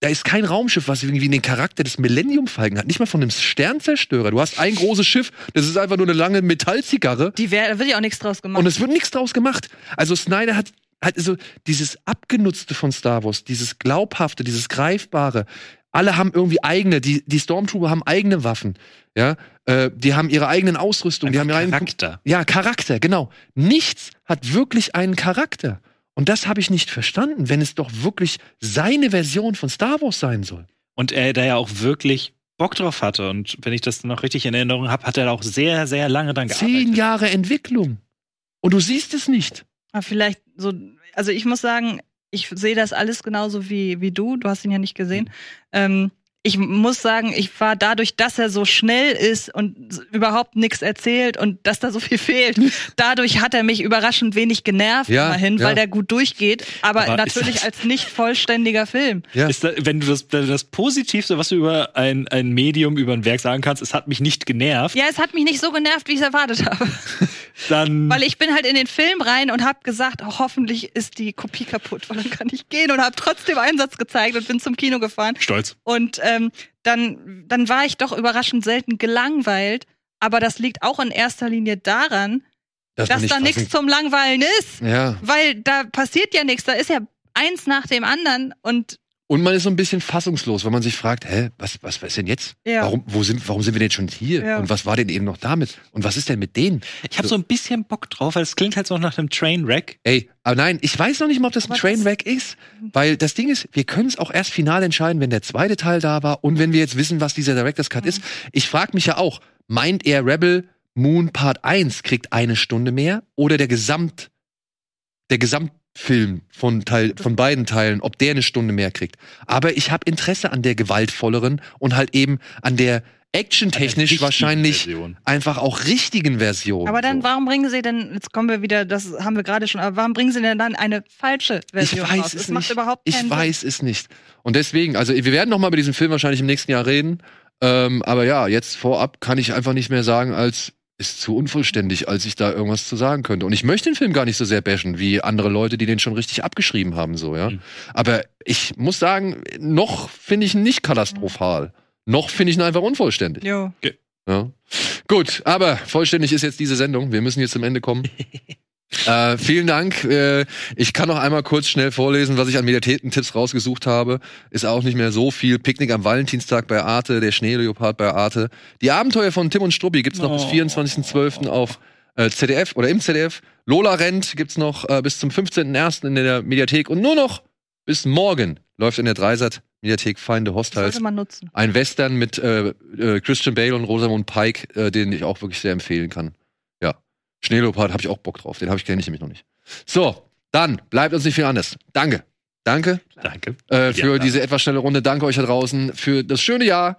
Da ist kein Raumschiff, was irgendwie den Charakter des Millennium Falcon hat. Nicht mal von einem Sternzerstörer. Du hast ein großes Schiff, das ist einfach nur eine lange Metallzigarre. Die wär, da wird ja auch nichts draus gemacht. Und es wird nichts draus gemacht. Also Snyder hat hat so dieses abgenutzte von Star Wars, dieses glaubhafte, dieses greifbare. Alle haben irgendwie eigene, die die Stormtrooper haben eigene Waffen, ja, äh, die haben ihre eigenen Ausrüstung, die haben ihre eigenen Charakter. ja, Charakter, genau. Nichts hat wirklich einen Charakter. Und das habe ich nicht verstanden, wenn es doch wirklich seine Version von Star Wars sein soll. Und er da ja auch wirklich Bock drauf hatte. Und wenn ich das noch richtig in Erinnerung habe, hat er da auch sehr, sehr lange dran Zehn gearbeitet. Jahre Entwicklung. Und du siehst es nicht. Aber vielleicht so, also ich muss sagen, ich sehe das alles genauso wie, wie du. Du hast ihn ja nicht gesehen. Ähm, ich muss sagen, ich war dadurch, dass er so schnell ist und überhaupt nichts erzählt und dass da so viel fehlt, dadurch hat er mich überraschend wenig genervt Ja, immerhin, ja. weil der gut durchgeht, aber, Aber natürlich als nicht vollständiger Film. Ja. Ist da, wenn du das, das Positivste, was du über ein, ein Medium, über ein Werk sagen kannst, es hat mich nicht genervt, Ja, es hat mich nicht so genervt, wie ich es erwartet habe. dann Weil ich bin halt in den Film rein und habe gesagt, oh, hoffentlich ist die Kopie kaputt, weil dann kann ich gehen und habe trotzdem Einsatz gezeigt und bin zum Kino gefahren. stolz. Und ähm, dann, dann war ich doch überraschend selten gelangweilt. Aber das liegt auch in erster Linie daran, Dass dass da nichts zum Langweilen ist. Ja. Weil da passiert ja nichts. Da ist ja eins nach dem anderen. Und Und man ist so ein bisschen fassungslos, weil man sich fragt, hä, was, was, was ist denn jetzt? Ja. Warum, wo sind, warum sind wir denn schon hier? Ja. Und was war denn eben noch damit? Und was ist denn mit denen? Ich habe so ein bisschen Bock drauf, weil es klingt halt so nach einem Trainwreck. Ey, aber nein, ich weiß noch nicht mal, ob das ein Trainwreck ist. Weil das Ding ist, wir können es auch erst final entscheiden, wenn der zweite Teil da war und wenn wir jetzt wissen, was dieser Director's Cut ist. Ich frage mich ja auch, meint er Rebel Moon Part 1 kriegt eine Stunde mehr oder der Gesamt, der Gesamtfilm von Teil, von beiden Teilen, ob der eine Stunde mehr kriegt. Aber ich habe Interesse an der gewaltvolleren und halt eben an der actiontechnisch wahrscheinlich Version. einfach auch richtigen Versionen. Aber dann, so. warum bringen sie denn, jetzt kommen wir wieder, das haben wir gerade schon, aber warum bringen sie denn dann eine falsche Ich Version weiß raus? es das nicht. macht überhaupt ich keinen Sinn. weiß es nicht. Und deswegen, also wir werden noch mal über diesen Film wahrscheinlich im nächsten Jahr reden. Ähm, aber ja, jetzt vorab kann ich einfach nicht mehr sagen, als ist zu unvollständig, als ich da irgendwas zu sagen könnte. Und ich möchte den Film gar nicht so sehr bashen wie andere Leute, die den schon richtig abgeschrieben haben, so ja. Mhm. Aber ich muss sagen, noch finde ich ihn nicht katastrophal. Noch finde ich ihn einfach unvollständig. Jo. Ja. Gut, aber vollständig ist jetzt diese Sendung. Wir müssen jetzt zum Ende kommen. äh, vielen Dank. Äh, ich kann noch einmal kurz schnell vorlesen, was ich an Mediathekentipps rausgesucht habe. Ist auch nicht mehr so viel. Picknick am Valentinstag bei Arte, der Schneeleopard bei Arte. Die Abenteuer von Tim und Struppi gibt's noch bis Oh. 24.12. auf äh, ZDF oder im ZDF. Lola rennt gibt's noch äh, bis zum 15.01. in der Mediathek und nur noch bis morgen läuft in der Dreisat Mediathek Feinde Hostiles sollte man nutzen. ein Western mit äh, äh, Christian Bale und Rosamund Pike, den ich auch wirklich sehr empfehlen kann. Ja. Schneeleopard habe ich auch Bock drauf. Den habe ich kenne ich nämlich noch nicht. So, dann bleibt uns nicht viel anderes. Danke. Danke Danke. äh, für Ja, diese etwas schnelle Runde. Danke euch da draußen für das schöne Jahr.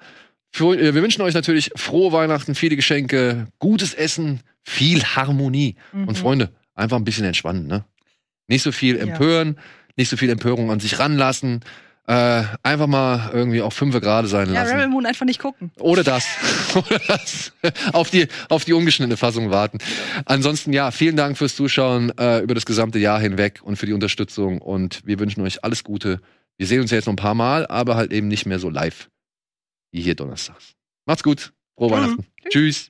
Für, äh, wir wünschen euch natürlich frohe Weihnachten, viele Geschenke, gutes Essen, viel Harmonie. Mhm. Und Freunde, einfach ein bisschen entspannen, ne? Nicht so viel Ja. empören, nicht so viel Empörung an sich ranlassen. Äh, einfach mal irgendwie auf 5 Grad sein Ja, lassen. Rebel Moon einfach nicht gucken. Oder das. Oder das. auf, die, auf die ungeschnittene Fassung warten. Ansonsten, ja, vielen Dank fürs Zuschauen äh, über das gesamte Jahr hinweg und für die Unterstützung. Und wir wünschen euch alles Gute. Wir sehen uns ja jetzt noch ein paar Mal, aber halt eben nicht mehr so live wie hier donnerstags. Macht's gut. Frohe Mhm. Weihnachten. Tschüss.